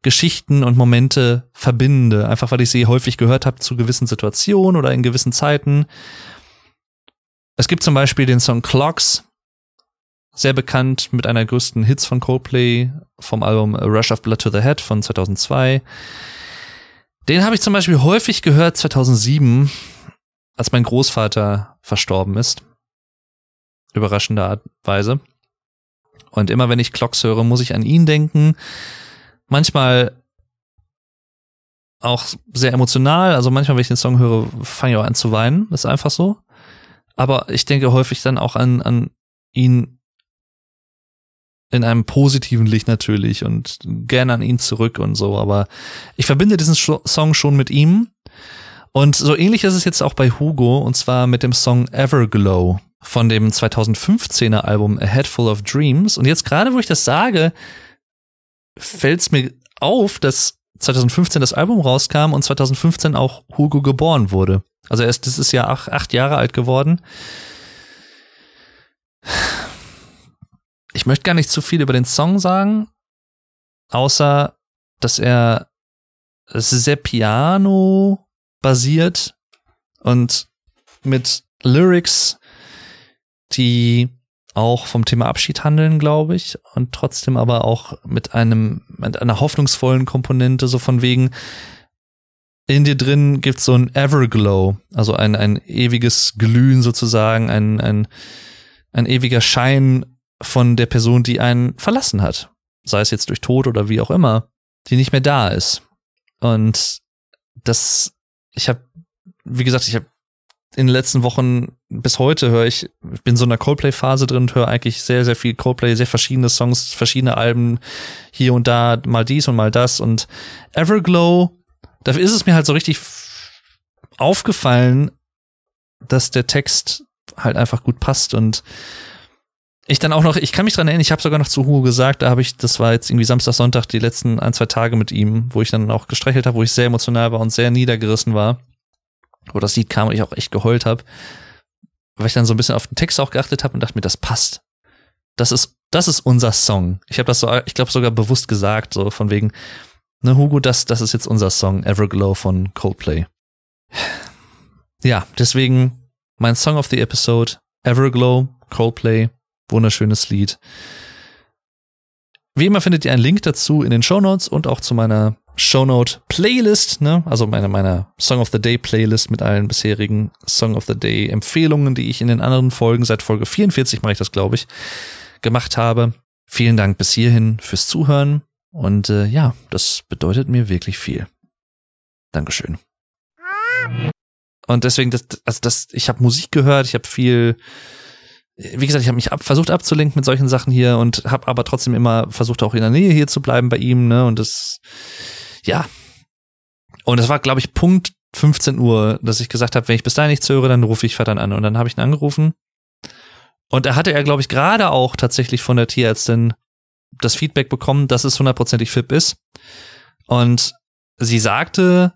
[SPEAKER 1] Geschichten und Momente verbinde. Einfach weil ich sie häufig gehört habe zu gewissen Situationen oder in gewissen Zeiten. Es gibt zum Beispiel den Song Clocks, sehr bekannt mit einer der größten Hits von Coldplay vom Album A Rush of Blood to the Head von 2002. Den habe ich zum Beispiel häufig gehört 2007, als mein Großvater verstorben ist. Überraschende Art Weise. Und immer wenn ich Clocks höre, muss ich an ihn denken. Manchmal auch sehr emotional. Also manchmal, wenn ich den Song höre, fange ich auch an zu weinen. ist einfach so. Aber ich denke häufig dann auch an, an ihn in einem positiven Licht natürlich und gerne an ihn zurück und so, aber ich verbinde diesen Song schon mit ihm. Und so ähnlich ist es jetzt auch bei Hugo und zwar mit dem Song Everglow von dem 2015er Album A Head Full of Dreams. Und jetzt gerade, wo ich das sage, fällt es mir auf, dass 2015 das Album rauskam und 2015 auch Hugo geboren wurde. Also er ist dieses Jahr acht, acht Jahre alt geworden ich möchte gar nicht zu viel über den Song sagen, außer dass er es sehr Piano basiert und mit Lyrics, die auch vom Thema Abschied handeln, glaube ich, und trotzdem aber auch mit einem, mit einer hoffnungsvollen Komponente, so von wegen, in dir drin gibt's so ein Everglow, also ein, ein ewiges Glühen sozusagen, ein, ein, ein ewiger Schein von der Person, die einen verlassen hat. Sei es jetzt durch Tod oder wie auch immer, die nicht mehr da ist. Und das, ich habe, wie gesagt, ich habe in den letzten Wochen bis heute höre ich, ich bin so in einer Coldplay-Phase drin und höre eigentlich sehr, sehr viel Coldplay, sehr verschiedene Songs, verschiedene Alben, hier und da, mal dies und mal das. Und Everglow, dafür ist es mir halt so richtig aufgefallen, dass der Text halt einfach gut passt und ich dann auch noch, ich kann mich dran erinnern, ich habe sogar noch zu Hugo gesagt, da habe ich, das war jetzt irgendwie Samstag, Sonntag, die letzten ein, zwei Tage mit ihm, wo ich dann auch gestreichelt habe, wo ich sehr emotional war und sehr niedergerissen war wo das Lied kam und ich auch echt geheult habe, weil ich dann so ein bisschen auf den Text auch geachtet habe und dachte mir, das passt. Das ist, das ist unser Song. Ich habe das so, ich glaube sogar bewusst gesagt, so von wegen, ne Hugo, das, das ist jetzt unser Song, Everglow von Coldplay. Ja, deswegen mein Song of the Episode, Everglow, Coldplay, wunderschönes Lied. Wie immer findet ihr einen Link dazu in den Show Notes und auch zu meiner Shownote Playlist, ne? Also meine, meine Song of the Day Playlist mit allen bisherigen Song of the Day Empfehlungen, die ich in den anderen Folgen, seit Folge 44 mache ich das, glaube ich, gemacht habe. Vielen Dank bis hierhin fürs Zuhören und äh, ja, das bedeutet mir wirklich viel. Dankeschön. Und deswegen, das, also das, ich habe Musik gehört, ich habe viel wie gesagt, ich habe mich ab, versucht abzulenken mit solchen Sachen hier und habe aber trotzdem immer versucht auch in der Nähe hier zu bleiben bei ihm, ne? Und das ja. Und es war, glaube ich, Punkt 15 Uhr, dass ich gesagt habe, wenn ich bis dahin nichts höre, dann rufe ich Vater an. Und dann habe ich ihn angerufen. Und da hatte er, glaube ich, gerade auch tatsächlich von der Tierärztin das Feedback bekommen, dass es hundertprozentig FIP ist. Und sie sagte,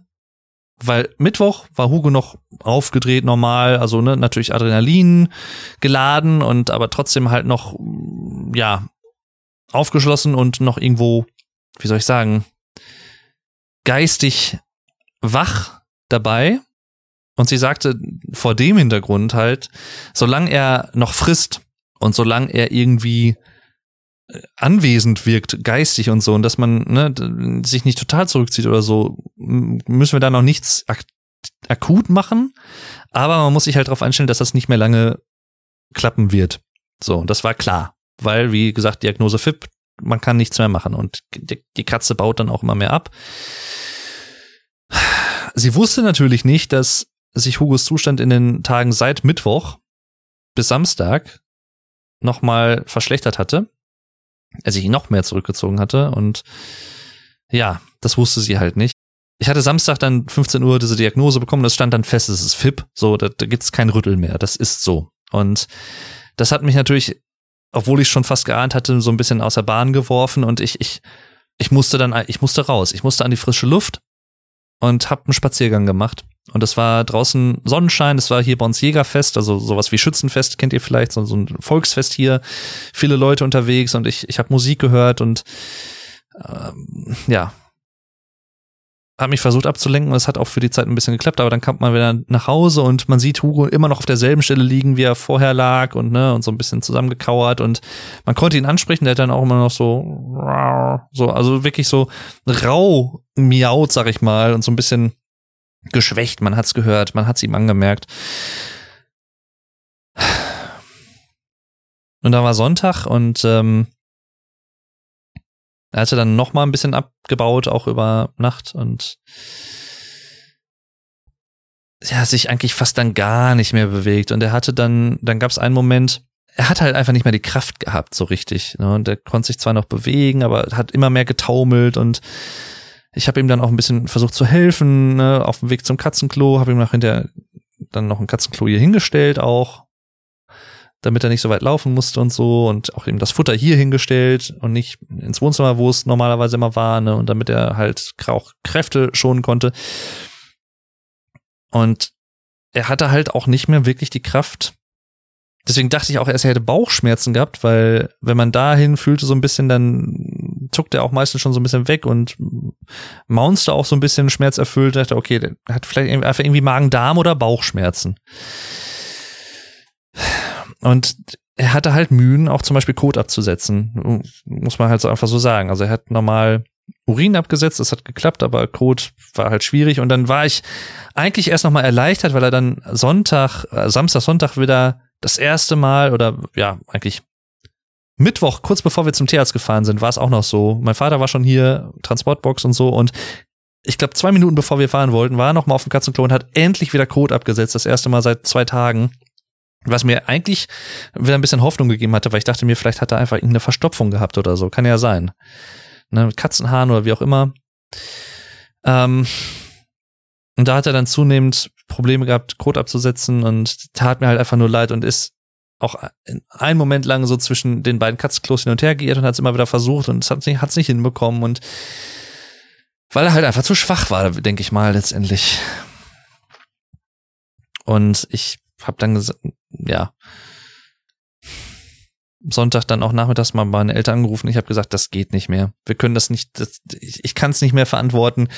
[SPEAKER 1] weil Mittwoch war Hugo noch aufgedreht normal, also ne, natürlich Adrenalin geladen und aber trotzdem halt noch, ja, aufgeschlossen und noch irgendwo, wie soll ich sagen, geistig wach dabei. Und sie sagte vor dem Hintergrund halt, solange er noch frisst und solange er irgendwie anwesend wirkt, geistig und so, und dass man ne, sich nicht total zurückzieht oder so, müssen wir da noch nichts ak akut machen. Aber man muss sich halt darauf einstellen, dass das nicht mehr lange klappen wird. So, das war klar. Weil, wie gesagt, Diagnose FIP, man kann nichts mehr machen. Und die Katze baut dann auch immer mehr ab. Sie wusste natürlich nicht, dass sich Hugos Zustand in den Tagen seit Mittwoch bis Samstag nochmal verschlechtert hatte. Er sich noch mehr zurückgezogen hatte und ja, das wusste sie halt nicht. Ich hatte Samstag dann 15 Uhr diese Diagnose bekommen, das stand dann fest, es ist FIP, so, da, da gibt's kein Rütteln mehr, das ist so. Und das hat mich natürlich, obwohl ich schon fast geahnt hatte, so ein bisschen aus der Bahn geworfen und ich, ich, ich musste dann, ich musste raus, ich musste an die frische Luft und habe einen Spaziergang gemacht. Und es war draußen Sonnenschein, es war hier bei uns Jägerfest, also sowas wie Schützenfest kennt ihr vielleicht, so, so ein Volksfest hier, viele Leute unterwegs und ich, ich habe Musik gehört und ähm, ja, habe mich versucht abzulenken und es hat auch für die Zeit ein bisschen geklappt, aber dann kommt man wieder nach Hause und man sieht Hugo immer noch auf derselben Stelle liegen, wie er vorher lag und ne und so ein bisschen zusammengekauert und man konnte ihn ansprechen, der hat dann auch immer noch so so also wirklich so rau miaut, sag ich mal und so ein bisschen geschwächt, man hat's gehört, man hat's ihm angemerkt. Und da war Sonntag und ähm, er hatte dann noch mal ein bisschen abgebaut, auch über Nacht und ja, sich eigentlich fast dann gar nicht mehr bewegt. Und er hatte dann, dann gab es einen Moment, er hat halt einfach nicht mehr die Kraft gehabt, so richtig. Ne? Und er konnte sich zwar noch bewegen, aber hat immer mehr getaumelt und ich habe ihm dann auch ein bisschen versucht zu helfen, ne? auf dem Weg zum Katzenklo, habe ihm nach hinter dann noch ein Katzenklo hier hingestellt auch, damit er nicht so weit laufen musste und so und auch eben das Futter hier hingestellt und nicht ins Wohnzimmer, wo es normalerweise immer war, ne, und damit er halt auch Kräfte schonen konnte. Und er hatte halt auch nicht mehr wirklich die Kraft. Deswegen dachte ich auch erst, er hätte Bauchschmerzen gehabt, weil wenn man dahin fühlte so ein bisschen, dann zuckt er auch meistens schon so ein bisschen weg und maunste auch so ein bisschen schmerzerfüllt. Dachte, okay, der hat vielleicht einfach irgendwie Magen-Darm oder Bauchschmerzen. Und er hatte halt Mühen, auch zum Beispiel Kot abzusetzen. Muss man halt so einfach so sagen. Also er hat normal Urin abgesetzt, das hat geklappt, aber Kot war halt schwierig. Und dann war ich eigentlich erst nochmal erleichtert, weil er dann Sonntag, äh, Samstag, Sonntag wieder das erste Mal oder ja, eigentlich Mittwoch, kurz bevor wir zum Tierarzt gefahren sind, war es auch noch so. Mein Vater war schon hier, Transportbox und so und ich glaube, zwei Minuten bevor wir fahren wollten, war er noch mal auf dem Katzenklo und hat endlich wieder Kot abgesetzt, das erste Mal seit zwei Tagen. Was mir eigentlich wieder ein bisschen Hoffnung gegeben hatte, weil ich dachte mir, vielleicht hat er einfach irgendeine Verstopfung gehabt oder so. Kann ja sein. Ne, Katzenhaaren oder wie auch immer. Ähm, und da hat er dann zunehmend Probleme gehabt, Kot abzusetzen und tat mir halt einfach nur leid und ist auch einen Moment lang so zwischen den beiden Katzenklos hin und her geirrt und hat es immer wieder versucht und es hat nicht, hat's nicht hinbekommen und weil er halt einfach zu schwach war, denke ich mal, letztendlich. Und ich habe dann gesagt, ja, Sonntag dann auch nachmittags mal meine Eltern angerufen. Ich habe gesagt, das geht nicht mehr. Wir können das nicht, das, ich, ich kann es nicht mehr verantworten.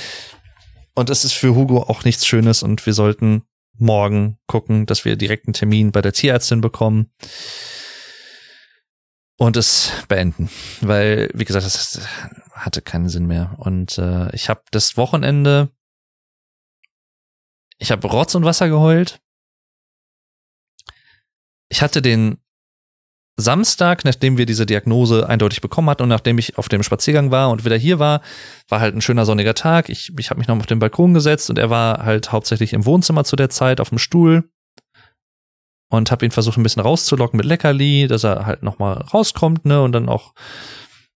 [SPEAKER 1] Und es ist für Hugo auch nichts Schönes und wir sollten morgen gucken, dass wir direkt einen Termin bei der Tierärztin bekommen und es beenden, weil wie gesagt, das hatte keinen Sinn mehr und äh, ich habe das Wochenende ich habe Rotz und Wasser geheult. Ich hatte den Samstag, nachdem wir diese Diagnose eindeutig bekommen hatten und nachdem ich auf dem Spaziergang war und wieder hier war, war halt ein schöner sonniger Tag. Ich, ich habe mich noch auf den Balkon gesetzt und er war halt hauptsächlich im Wohnzimmer zu der Zeit auf dem Stuhl und habe ihn versucht ein bisschen rauszulocken mit Leckerli, dass er halt noch mal rauskommt, ne, und dann auch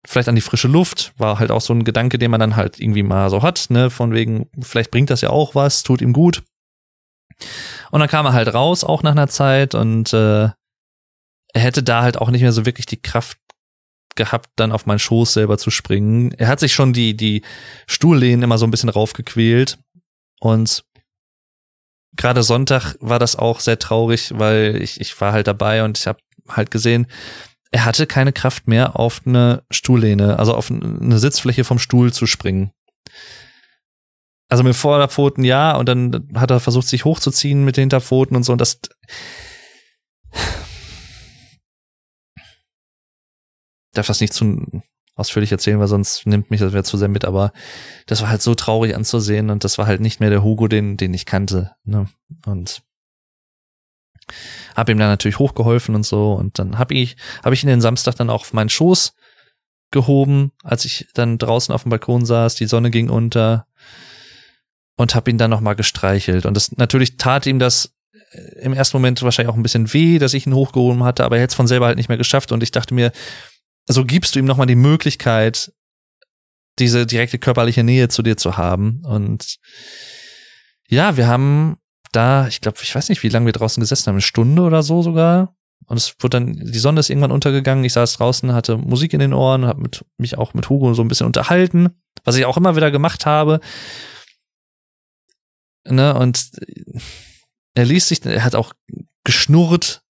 [SPEAKER 1] vielleicht an die frische Luft, war halt auch so ein Gedanke, den man dann halt irgendwie mal so hat, ne, von wegen vielleicht bringt das ja auch was, tut ihm gut. Und dann kam er halt raus auch nach einer Zeit und äh, hätte da halt auch nicht mehr so wirklich die Kraft gehabt, dann auf meinen Schoß selber zu springen. Er hat sich schon die, die Stuhllehnen immer so ein bisschen raufgequält. Und gerade Sonntag war das auch sehr traurig, weil ich, ich war halt dabei und ich habe halt gesehen, er hatte keine Kraft mehr, auf eine Stuhllehne, also auf eine Sitzfläche vom Stuhl zu springen. Also mit Vorderpfoten ja, und dann hat er versucht, sich hochzuziehen mit den Hinterpfoten und so. Und das, darf das nicht zu ausführlich erzählen, weil sonst nimmt mich das wieder zu sehr mit, aber das war halt so traurig anzusehen und das war halt nicht mehr der Hugo, den, den ich kannte. Ne? Und hab ihm dann natürlich hochgeholfen und so und dann hab ich, hab ich ihn den Samstag dann auch auf meinen Schoß gehoben, als ich dann draußen auf dem Balkon saß, die Sonne ging unter und hab ihn dann nochmal gestreichelt und das natürlich tat ihm das im ersten Moment wahrscheinlich auch ein bisschen weh, dass ich ihn hochgehoben hatte, aber er hätte es von selber halt nicht mehr geschafft und ich dachte mir, so gibst du ihm nochmal die Möglichkeit, diese direkte körperliche Nähe zu dir zu haben. Und ja, wir haben da, ich glaube, ich weiß nicht, wie lange wir draußen gesessen haben, eine Stunde oder so sogar. Und es wurde dann, die Sonne ist irgendwann untergegangen. Ich saß draußen, hatte Musik in den Ohren, habe mich auch mit Hugo so ein bisschen unterhalten, was ich auch immer wieder gemacht habe. Ne, und er ließ sich, er hat auch geschnurrt,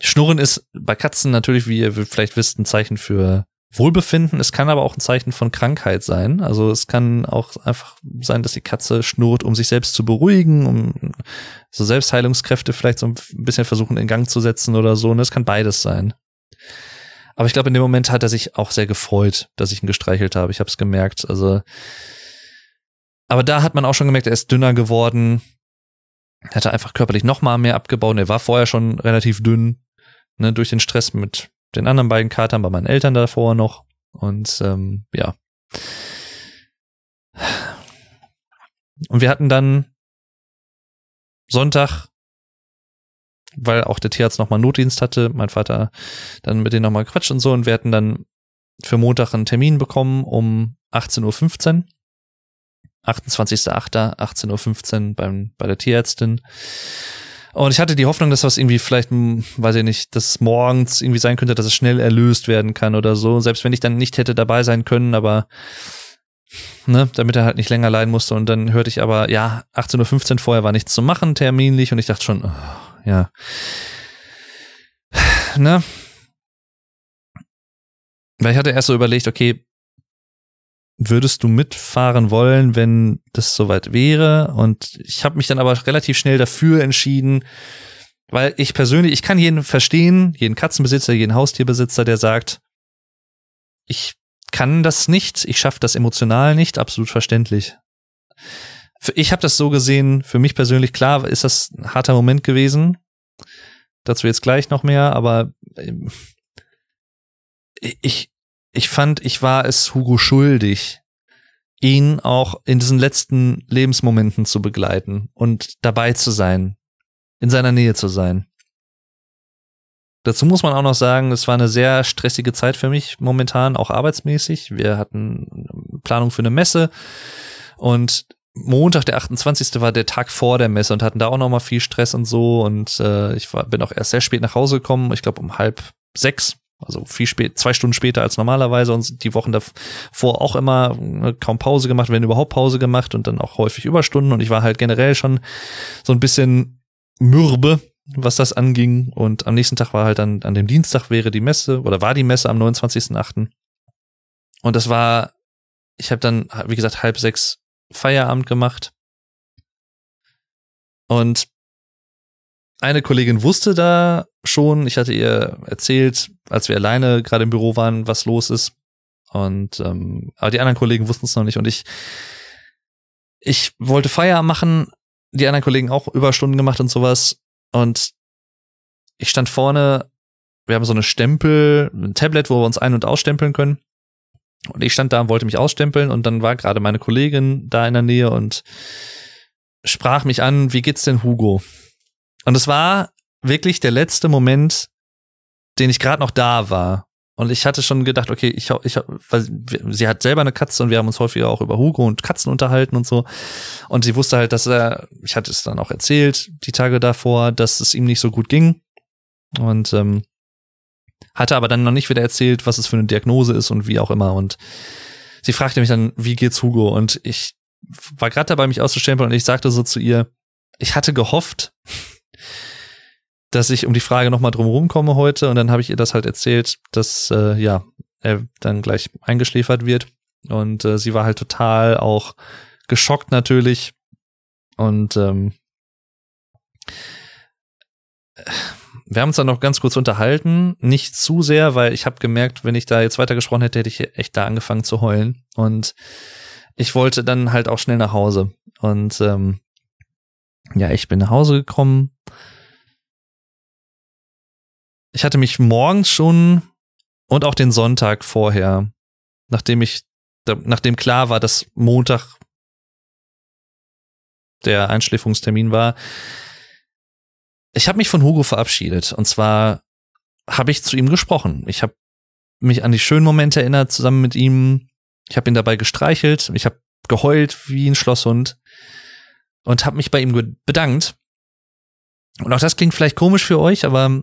[SPEAKER 1] Schnurren ist bei Katzen natürlich, wie ihr vielleicht wisst, ein Zeichen für Wohlbefinden. Es kann aber auch ein Zeichen von Krankheit sein. Also es kann auch einfach sein, dass die Katze schnurrt, um sich selbst zu beruhigen, um so Selbstheilungskräfte vielleicht so ein bisschen versuchen in Gang zu setzen oder so. Und es kann beides sein. Aber ich glaube, in dem Moment hat er sich auch sehr gefreut, dass ich ihn gestreichelt habe. Ich habe es gemerkt. Also, aber da hat man auch schon gemerkt, er ist dünner geworden. Er hatte einfach körperlich noch mal mehr abgebaut. Er war vorher schon relativ dünn ne, durch den Stress mit den anderen beiden Katern bei meinen Eltern davor noch. Und ähm, ja. Und wir hatten dann Sonntag, weil auch der Tierarzt nochmal Notdienst hatte, mein Vater dann mit denen nochmal quatscht und so, und wir hatten dann für Montag einen Termin bekommen um 18.15 Uhr. 28.08. 18.15 Uhr beim, bei der Tierärztin. Und ich hatte die Hoffnung, dass das irgendwie vielleicht, hm, weiß ich nicht, dass morgens irgendwie sein könnte, dass es schnell erlöst werden kann oder so. Selbst wenn ich dann nicht hätte dabei sein können, aber ne, damit er halt nicht länger leiden musste. Und dann hörte ich aber, ja, 18.15 Uhr vorher war nichts zu machen, terminlich. Und ich dachte schon, oh, ja. Ne? weil ich hatte erst so überlegt, okay, würdest du mitfahren wollen, wenn das soweit wäre? Und ich habe mich dann aber relativ schnell dafür entschieden, weil ich persönlich, ich kann jeden verstehen, jeden Katzenbesitzer, jeden Haustierbesitzer, der sagt, ich kann das nicht, ich schaffe das emotional nicht, absolut verständlich. Ich habe das so gesehen, für mich persönlich, klar, ist das ein harter Moment gewesen. Dazu jetzt gleich noch mehr, aber ähm, ich, ich fand, ich war es Hugo schuldig, ihn auch in diesen letzten Lebensmomenten zu begleiten und dabei zu sein, in seiner Nähe zu sein. Dazu muss man auch noch sagen, es war eine sehr stressige Zeit für mich momentan, auch arbeitsmäßig. Wir hatten Planung für eine Messe und Montag, der 28. war der Tag vor der Messe und hatten da auch noch mal viel Stress und so und äh, ich war, bin auch erst sehr spät nach Hause gekommen, ich glaube um halb sechs also viel spät, zwei Stunden später als normalerweise und die Wochen davor auch immer ne, kaum Pause gemacht, wenn überhaupt Pause gemacht und dann auch häufig Überstunden und ich war halt generell schon so ein bisschen mürbe, was das anging und am nächsten Tag war halt dann, an dem Dienstag wäre die Messe oder war die Messe am 29.8. Und das war, ich habe dann, wie gesagt, halb sechs Feierabend gemacht und eine Kollegin wusste da schon, ich hatte ihr erzählt, als wir alleine gerade im Büro waren, was los ist. Und ähm, aber die anderen Kollegen wussten es noch nicht. Und ich, ich wollte Feierabend machen, die anderen Kollegen auch Überstunden gemacht und sowas. Und ich stand vorne, wir haben so eine Stempel, ein Tablet, wo wir uns ein- und ausstempeln können. Und ich stand da und wollte mich ausstempeln und dann war gerade meine Kollegin da in der Nähe und sprach mich an, wie geht's denn Hugo? Und es war wirklich der letzte Moment, den ich gerade noch da war. Und ich hatte schon gedacht, okay, ich, ich, weil sie hat selber eine Katze und wir haben uns häufiger auch über Hugo und Katzen unterhalten und so. Und sie wusste halt, dass er, ich hatte es dann auch erzählt, die Tage davor, dass es ihm nicht so gut ging. Und ähm, hatte aber dann noch nicht wieder erzählt, was es für eine Diagnose ist und wie auch immer. Und sie fragte mich dann, wie geht's Hugo? Und ich war gerade dabei, mich auszustempeln und ich sagte so zu ihr, ich hatte gehofft, dass ich um die Frage nochmal drum komme heute. Und dann habe ich ihr das halt erzählt, dass äh, ja, er dann gleich eingeschläfert wird. Und äh, sie war halt total auch geschockt natürlich. Und ähm, wir haben uns dann noch ganz kurz unterhalten, nicht zu sehr, weil ich habe gemerkt, wenn ich da jetzt weitergesprochen hätte, hätte ich echt da angefangen zu heulen. Und ich wollte dann halt auch schnell nach Hause. Und ähm, ja, ich bin nach Hause gekommen, ich hatte mich morgens schon und auch den Sonntag vorher, nachdem ich, nachdem klar war, dass Montag der Einschläfungstermin war, ich habe mich von Hugo verabschiedet. Und zwar habe ich zu ihm gesprochen. Ich habe mich an die schönen Momente erinnert, zusammen mit ihm. Ich habe ihn dabei gestreichelt. Ich habe geheult wie ein Schlosshund und habe mich bei ihm bedankt. Und auch das klingt vielleicht komisch für euch, aber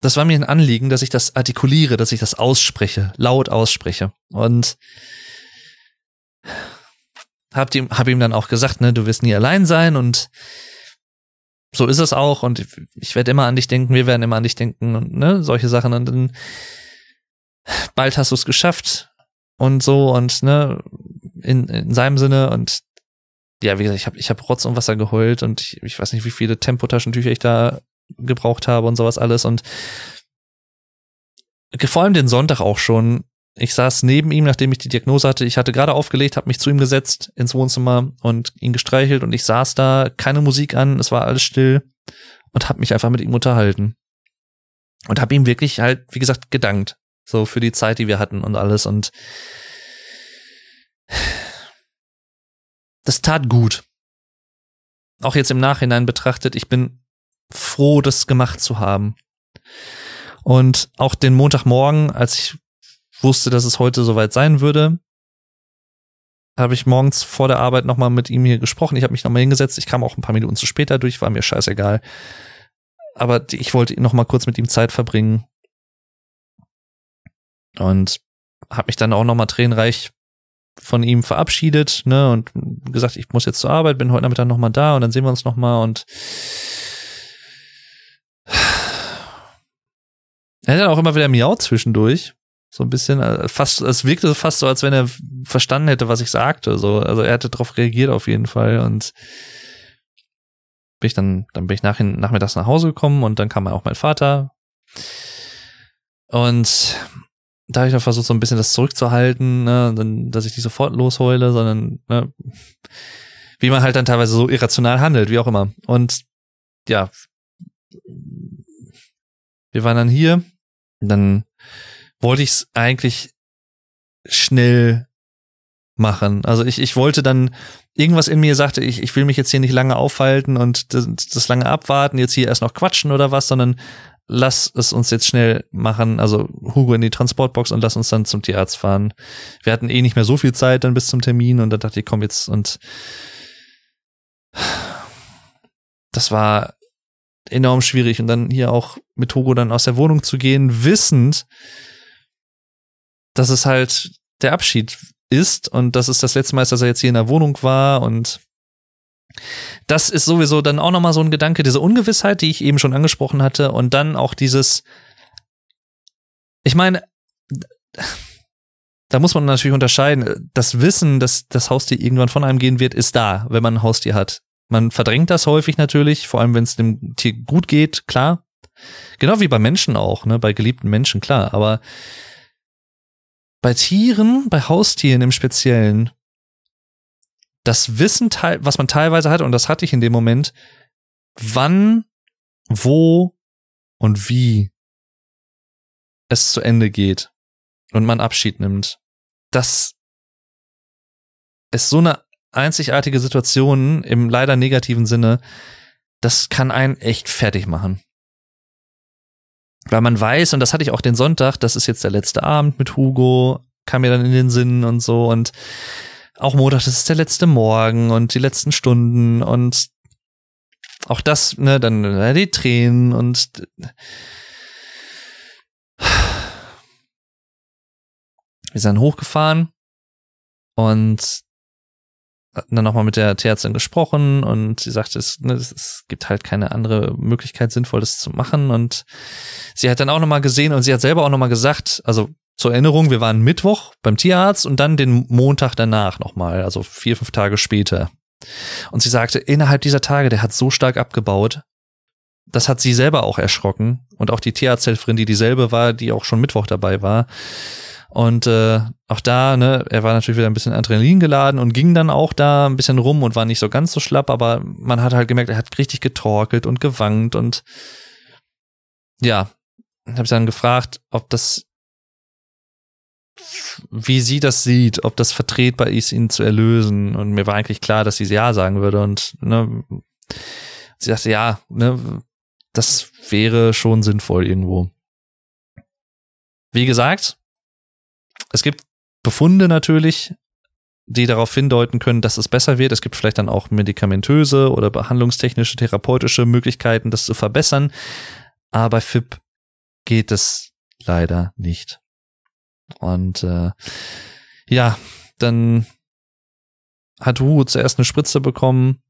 [SPEAKER 1] das war mir ein Anliegen, dass ich das artikuliere, dass ich das ausspreche, laut ausspreche. Und hab ihm, hab ihm dann auch gesagt, ne, du wirst nie allein sein und so ist es auch und ich, werde immer an dich denken, wir werden immer an dich denken und ne, solche Sachen und dann bald hast du es geschafft und so und ne, in, in seinem Sinne und ja, wie gesagt, ich habe ich hab Rotz und Wasser geheult und ich, ich weiß nicht, wie viele Tempotaschentücher ich da gebraucht habe und sowas alles und vor allem den Sonntag auch schon. Ich saß neben ihm, nachdem ich die Diagnose hatte. Ich hatte gerade aufgelegt, habe mich zu ihm gesetzt ins Wohnzimmer und ihn gestreichelt und ich saß da, keine Musik an, es war alles still und habe mich einfach mit ihm unterhalten und habe ihm wirklich halt, wie gesagt, gedankt, so für die Zeit, die wir hatten und alles und das tat gut. Auch jetzt im Nachhinein betrachtet, ich bin froh, das gemacht zu haben. Und auch den Montagmorgen, als ich wusste, dass es heute soweit sein würde, habe ich morgens vor der Arbeit nochmal mit ihm hier gesprochen. Ich habe mich nochmal hingesetzt. Ich kam auch ein paar Minuten zu später durch, war mir scheißegal. Aber ich wollte nochmal kurz mit ihm Zeit verbringen. Und habe mich dann auch nochmal tränenreich von ihm verabschiedet, ne, und gesagt, ich muss jetzt zur Arbeit, bin heute Nachmittag nochmal da und dann sehen wir uns nochmal und Er hat dann auch immer wieder miaut zwischendurch. So ein bisschen, äh, fast, es wirkte fast so, als wenn er verstanden hätte, was ich sagte. So, also er hatte darauf reagiert auf jeden Fall und bin ich dann, dann bin ich nach, nachmittags nach Hause gekommen und dann kam auch mein Vater. Und da habe ich auch versucht, so ein bisschen das zurückzuhalten, ne, dann, dass ich nicht sofort losheule, sondern ne, wie man halt dann teilweise so irrational handelt, wie auch immer. Und ja, wir waren dann hier, dann wollte ich es eigentlich schnell machen. Also ich, ich wollte dann, irgendwas in mir sagte, ich, ich will mich jetzt hier nicht lange aufhalten und das, das lange abwarten, jetzt hier erst noch quatschen oder was, sondern lass es uns jetzt schnell machen, also Hugo in die Transportbox und lass uns dann zum Tierarzt fahren. Wir hatten eh nicht mehr so viel Zeit dann bis zum Termin und da dachte ich, komm jetzt und das war enorm schwierig und dann hier auch mit Hugo dann aus der Wohnung zu gehen, wissend, dass es halt der Abschied ist und das ist das letzte Mal, dass er jetzt hier in der Wohnung war und das ist sowieso dann auch nochmal so ein Gedanke, diese Ungewissheit, die ich eben schon angesprochen hatte und dann auch dieses, ich meine, da muss man natürlich unterscheiden. Das Wissen, dass das Haustier irgendwann von einem gehen wird, ist da, wenn man ein Haustier hat. Man verdrängt das häufig natürlich, vor allem wenn es dem Tier gut geht, klar. Genau wie bei Menschen auch, ne, bei geliebten Menschen, klar. Aber bei Tieren, bei Haustieren im Speziellen, das Wissen, was man teilweise hat, und das hatte ich in dem Moment, wann, wo und wie es zu Ende geht und man Abschied nimmt, das ist so eine einzigartige Situation im leider negativen Sinne, das kann einen echt fertig machen. Weil man weiß, und das hatte ich auch den Sonntag, das ist jetzt der letzte Abend mit Hugo, kam mir dann in den Sinn und so und auch Montag, das ist der letzte Morgen und die letzten Stunden und auch das, ne, dann äh, die Tränen und wir sind hochgefahren und dann nochmal mit der Tierärztin gesprochen und sie sagte, es, ne, es gibt halt keine andere Möglichkeit, sinnvoll das zu machen. Und sie hat dann auch nochmal gesehen und sie hat selber auch nochmal gesagt, also zur Erinnerung, wir waren Mittwoch beim Tierarzt und dann den Montag danach nochmal, also vier, fünf Tage später. Und sie sagte, innerhalb dieser Tage, der hat so stark abgebaut, das hat sie selber auch erschrocken und auch die Tierarzthelferin, die dieselbe war, die auch schon Mittwoch dabei war. Und äh, auch da, ne, er war natürlich wieder ein bisschen Adrenalin geladen und ging dann auch da ein bisschen rum und war nicht so ganz so schlapp, aber man hat halt gemerkt, er hat richtig getorkelt und gewankt und ja, habe ich dann gefragt, ob das wie sie das sieht, ob das vertretbar ist, ihn zu erlösen. Und mir war eigentlich klar, dass sie ja sagen würde. Und ne, sie sagte, ja, ne, das wäre schon sinnvoll irgendwo. Wie gesagt, es gibt Befunde natürlich, die darauf hindeuten können, dass es besser wird. Es gibt vielleicht dann auch medikamentöse oder behandlungstechnische, therapeutische Möglichkeiten, das zu verbessern. Aber FIP geht es leider nicht. Und äh, ja, dann hat Wu zuerst eine Spritze bekommen,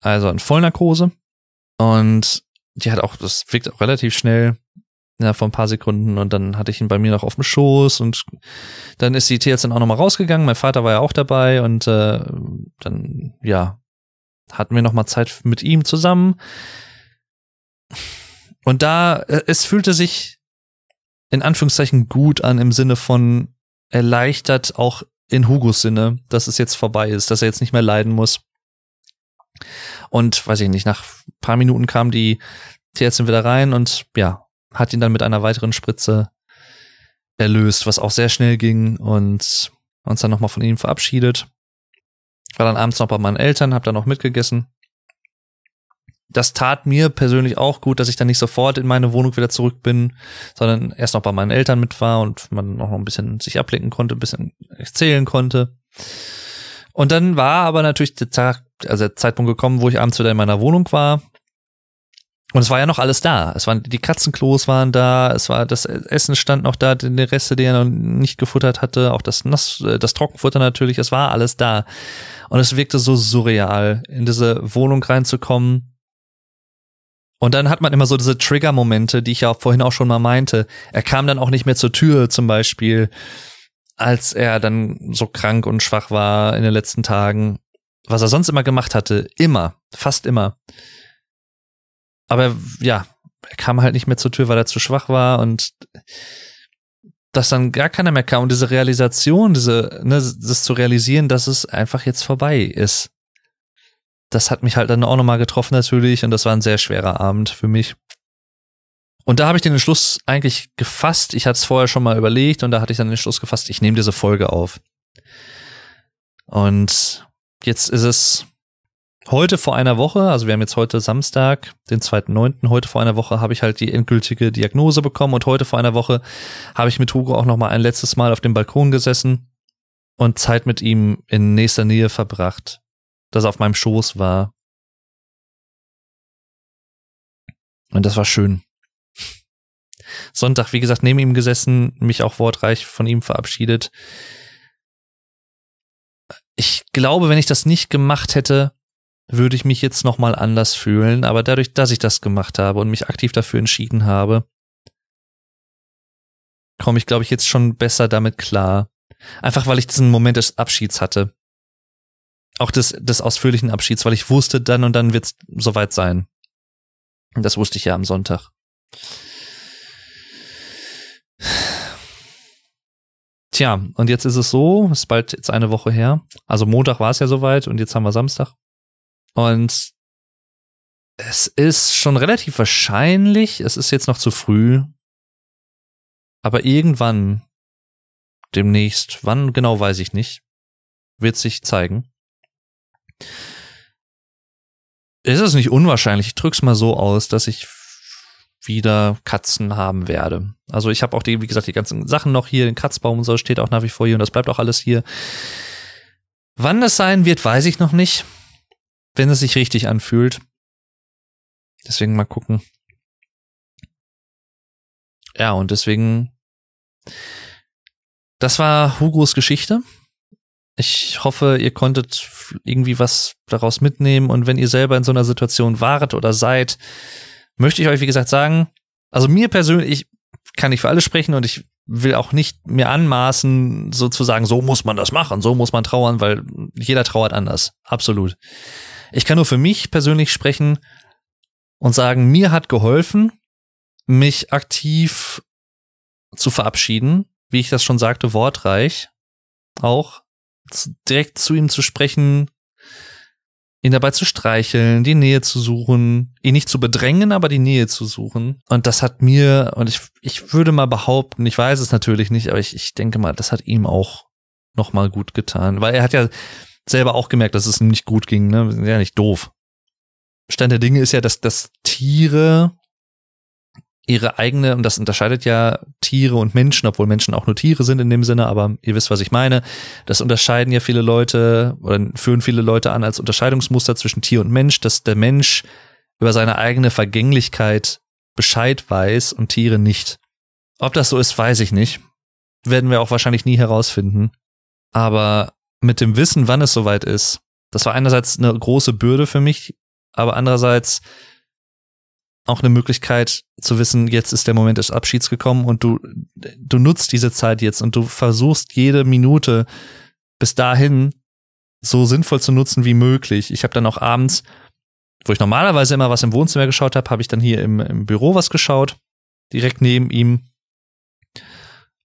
[SPEAKER 1] also eine Vollnarkose. Und die hat auch, das wirkt auch relativ schnell, ja, vor ein paar Sekunden. Und dann hatte ich ihn bei mir noch auf dem Schoß und dann ist die Tierärztin auch nochmal rausgegangen. Mein Vater war ja auch dabei und äh, dann, ja, hatten wir nochmal Zeit mit ihm zusammen. Und da, äh, es fühlte sich in Anführungszeichen gut an im Sinne von erleichtert auch in Hugos Sinne, dass es jetzt vorbei ist, dass er jetzt nicht mehr leiden muss. Und weiß ich nicht, nach paar Minuten kam die Tierärztin wieder rein und ja, hat ihn dann mit einer weiteren Spritze erlöst, was auch sehr schnell ging und uns dann nochmal von ihm verabschiedet. War dann abends noch bei meinen Eltern, hab dann noch mitgegessen das tat mir persönlich auch gut, dass ich dann nicht sofort in meine Wohnung wieder zurück bin, sondern erst noch bei meinen Eltern mit war und man noch ein bisschen sich ablenken konnte, ein bisschen erzählen konnte. Und dann war aber natürlich der Tag, also der Zeitpunkt gekommen, wo ich abends wieder in meiner Wohnung war. Und es war ja noch alles da. Es waren, die Katzenklos waren da, es war, das Essen stand noch da, die Reste, die er noch nicht gefuttert hatte, auch das Nass, äh, das Trockenfutter natürlich, es war alles da. Und es wirkte so surreal, in diese Wohnung reinzukommen Und dann hat man immer so diese Trigger-Momente, die ich ja vorhin auch schon mal meinte. Er kam dann auch nicht mehr zur Tür zum Beispiel, als er dann so krank und schwach war in den letzten Tagen. Was er sonst immer gemacht hatte, immer, fast immer. Aber ja, er kam halt nicht mehr zur Tür, weil er zu schwach war und dass dann gar keiner mehr kam und diese Realisation, diese, ne, das zu realisieren, dass es einfach jetzt vorbei ist. Das hat mich halt dann auch nochmal getroffen natürlich und das war ein sehr schwerer Abend für mich. Und da habe ich den Entschluss eigentlich gefasst. Ich hatte es vorher schon mal überlegt und da hatte ich dann den Entschluss gefasst, ich nehme diese Folge auf. Und jetzt ist es heute vor einer Woche, also wir haben jetzt heute Samstag, den 2.9., heute vor einer Woche habe ich halt die endgültige Diagnose bekommen und heute vor einer Woche habe ich mit Hugo auch noch mal ein letztes Mal auf dem Balkon gesessen und Zeit mit ihm in nächster Nähe verbracht, dass er auf meinem Schoß war. Und das war schön. Sonntag, wie gesagt, neben ihm gesessen, mich auch wortreich von ihm verabschiedet. Ich glaube, wenn ich das nicht gemacht hätte, würde ich mich jetzt nochmal anders fühlen, aber dadurch, dass ich das gemacht habe und mich aktiv dafür entschieden habe, komme ich, glaube ich, jetzt schon besser damit klar. Einfach weil ich diesen Moment des Abschieds hatte. Auch des, des ausführlichen Abschieds, weil ich wusste, dann und dann wird es soweit sein. Und das wusste ich ja am Sonntag. Tja, und jetzt ist es so, ist bald jetzt eine Woche her. Also Montag war es ja soweit und jetzt haben wir Samstag. Und es ist schon relativ wahrscheinlich, es ist jetzt noch zu früh, aber irgendwann, demnächst, wann genau weiß ich nicht, wird sich zeigen. Es ist nicht unwahrscheinlich, ich drück's mal so aus, dass ich wieder Katzen haben werde. Also ich habe auch die, wie gesagt, die ganzen Sachen noch hier, den Kratzbaum und so steht auch nach wie vor hier und das bleibt auch alles hier. Wann es sein wird, weiß ich noch nicht wenn es sich richtig anfühlt. Deswegen mal gucken. Ja, und deswegen, das war Hugos Geschichte. Ich hoffe, ihr konntet irgendwie was daraus mitnehmen und wenn ihr selber in so einer Situation wart oder seid, möchte ich euch, wie gesagt, sagen, also mir persönlich, kann ich für alle sprechen und ich will auch nicht mir anmaßen, sozusagen, so muss man das machen, so muss man trauern, weil jeder trauert anders. Absolut. Ich kann nur für mich persönlich sprechen und sagen, mir hat geholfen, mich aktiv zu verabschieden, wie ich das schon sagte, wortreich, auch direkt zu ihm zu sprechen, ihn dabei zu streicheln, die Nähe zu suchen, ihn nicht zu bedrängen, aber die Nähe zu suchen. Und das hat mir, und ich, ich würde mal behaupten, ich weiß es natürlich nicht, aber ich, ich denke mal, das hat ihm auch nochmal gut getan, weil er hat ja selber auch gemerkt, dass es ihm nicht gut ging, ne? Ja, nicht doof. Stand der Dinge ist ja, dass, dass Tiere ihre eigene, und das unterscheidet ja Tiere und Menschen, obwohl Menschen auch nur Tiere sind in dem Sinne, aber ihr wisst, was ich meine. Das unterscheiden ja viele Leute oder führen viele Leute an als Unterscheidungsmuster zwischen Tier und Mensch, dass der Mensch über seine eigene Vergänglichkeit Bescheid weiß und Tiere nicht. Ob das so ist, weiß ich nicht. Werden wir auch wahrscheinlich nie herausfinden. Aber mit dem Wissen, wann es soweit ist, das war einerseits eine große Bürde für mich, aber andererseits auch eine Möglichkeit zu wissen, jetzt ist der Moment des Abschieds gekommen und du, du nutzt diese Zeit jetzt und du versuchst jede Minute bis dahin so sinnvoll zu nutzen wie möglich. Ich habe dann auch abends, wo ich normalerweise immer was im Wohnzimmer geschaut habe, habe ich dann hier im, im Büro was geschaut, direkt neben ihm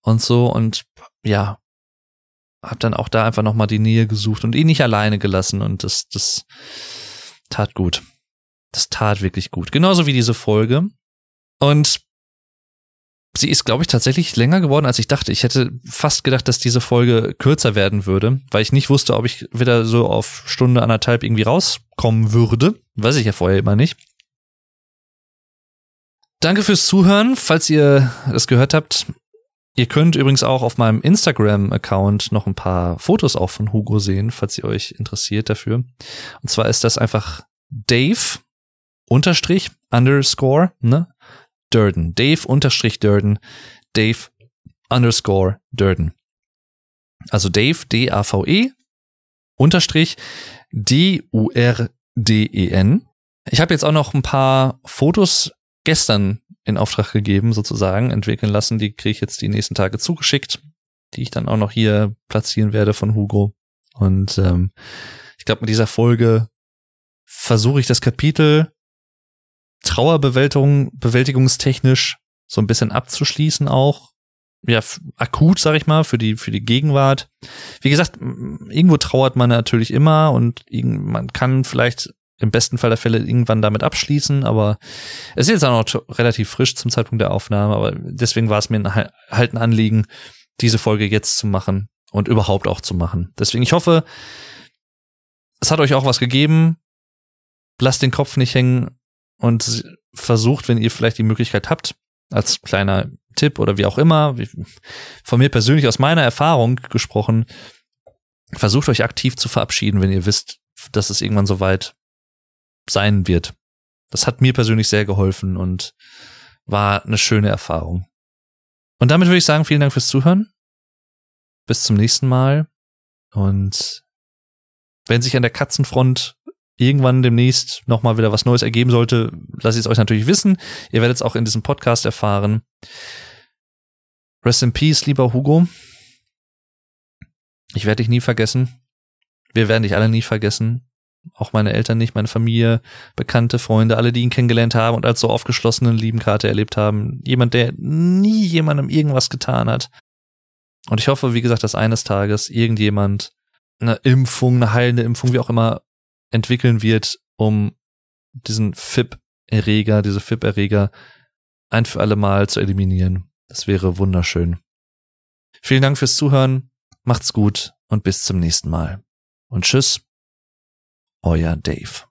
[SPEAKER 1] und so und ja, habe dann auch da einfach nochmal die Nähe gesucht und ihn nicht alleine gelassen und das, das tat gut. Das tat wirklich gut. Genauso wie diese Folge. Und sie ist, glaube ich, tatsächlich länger geworden, als ich dachte. Ich hätte fast gedacht, dass diese Folge kürzer werden würde, weil ich nicht wusste, ob ich wieder so auf Stunde anderthalb irgendwie rauskommen würde. Weiß ich ja vorher immer nicht. Danke fürs Zuhören. Falls ihr das gehört habt, Ihr könnt übrigens auch auf meinem Instagram-Account noch ein paar Fotos auch von Hugo sehen, falls ihr euch interessiert dafür. Und zwar ist das einfach Dave unterstrich underscore, ne? Durden. Dave unterstrich Durden. Dave underscore Durden. Also Dave, D-A-V-E, unterstrich D-U-R-D-E-N. Ich habe jetzt auch noch ein paar Fotos gestern in Auftrag gegeben, sozusagen, entwickeln lassen. Die kriege ich jetzt die nächsten Tage zugeschickt, die ich dann auch noch hier platzieren werde von Hugo. Und ähm, ich glaube, mit dieser Folge versuche ich das Kapitel Trauerbewältigung, bewältigungstechnisch so ein bisschen abzuschließen auch. Ja, akut, sag ich mal, für die, für die Gegenwart. Wie gesagt, irgendwo trauert man natürlich immer und man kann vielleicht im besten Fall der Fälle irgendwann damit abschließen, aber es ist jetzt auch noch relativ frisch zum Zeitpunkt der Aufnahme, aber deswegen war es mir halt ein Anliegen, diese Folge jetzt zu machen und überhaupt auch zu machen. Deswegen, ich hoffe, es hat euch auch was gegeben. Lasst den Kopf nicht hängen und versucht, wenn ihr vielleicht die Möglichkeit habt, als kleiner Tipp oder wie auch immer, von mir persönlich aus meiner Erfahrung gesprochen, versucht euch aktiv zu verabschieden, wenn ihr wisst, dass es irgendwann soweit sein wird. Das hat mir persönlich sehr geholfen und war eine schöne Erfahrung. Und damit würde ich sagen, vielen Dank fürs Zuhören. Bis zum nächsten Mal. Und wenn sich an der Katzenfront irgendwann demnächst nochmal wieder was Neues ergeben sollte, lasse ich es euch natürlich wissen. Ihr werdet es auch in diesem Podcast erfahren. Rest in Peace, lieber Hugo. Ich werde dich nie vergessen. Wir werden dich alle nie vergessen. Auch meine Eltern nicht, meine Familie, Bekannte, Freunde, alle, die ihn kennengelernt haben und als so aufgeschlossenen lieben Karte erlebt haben. Jemand, der nie jemandem irgendwas getan hat. Und ich hoffe, wie gesagt, dass eines Tages irgendjemand eine Impfung, eine heilende Impfung, wie auch immer, entwickeln wird, um diesen FIP-Erreger, diese FIP-Erreger ein für alle Mal zu eliminieren. Das wäre wunderschön. Vielen Dank fürs Zuhören, macht's gut und bis zum nächsten Mal. Und tschüss, euer Dave.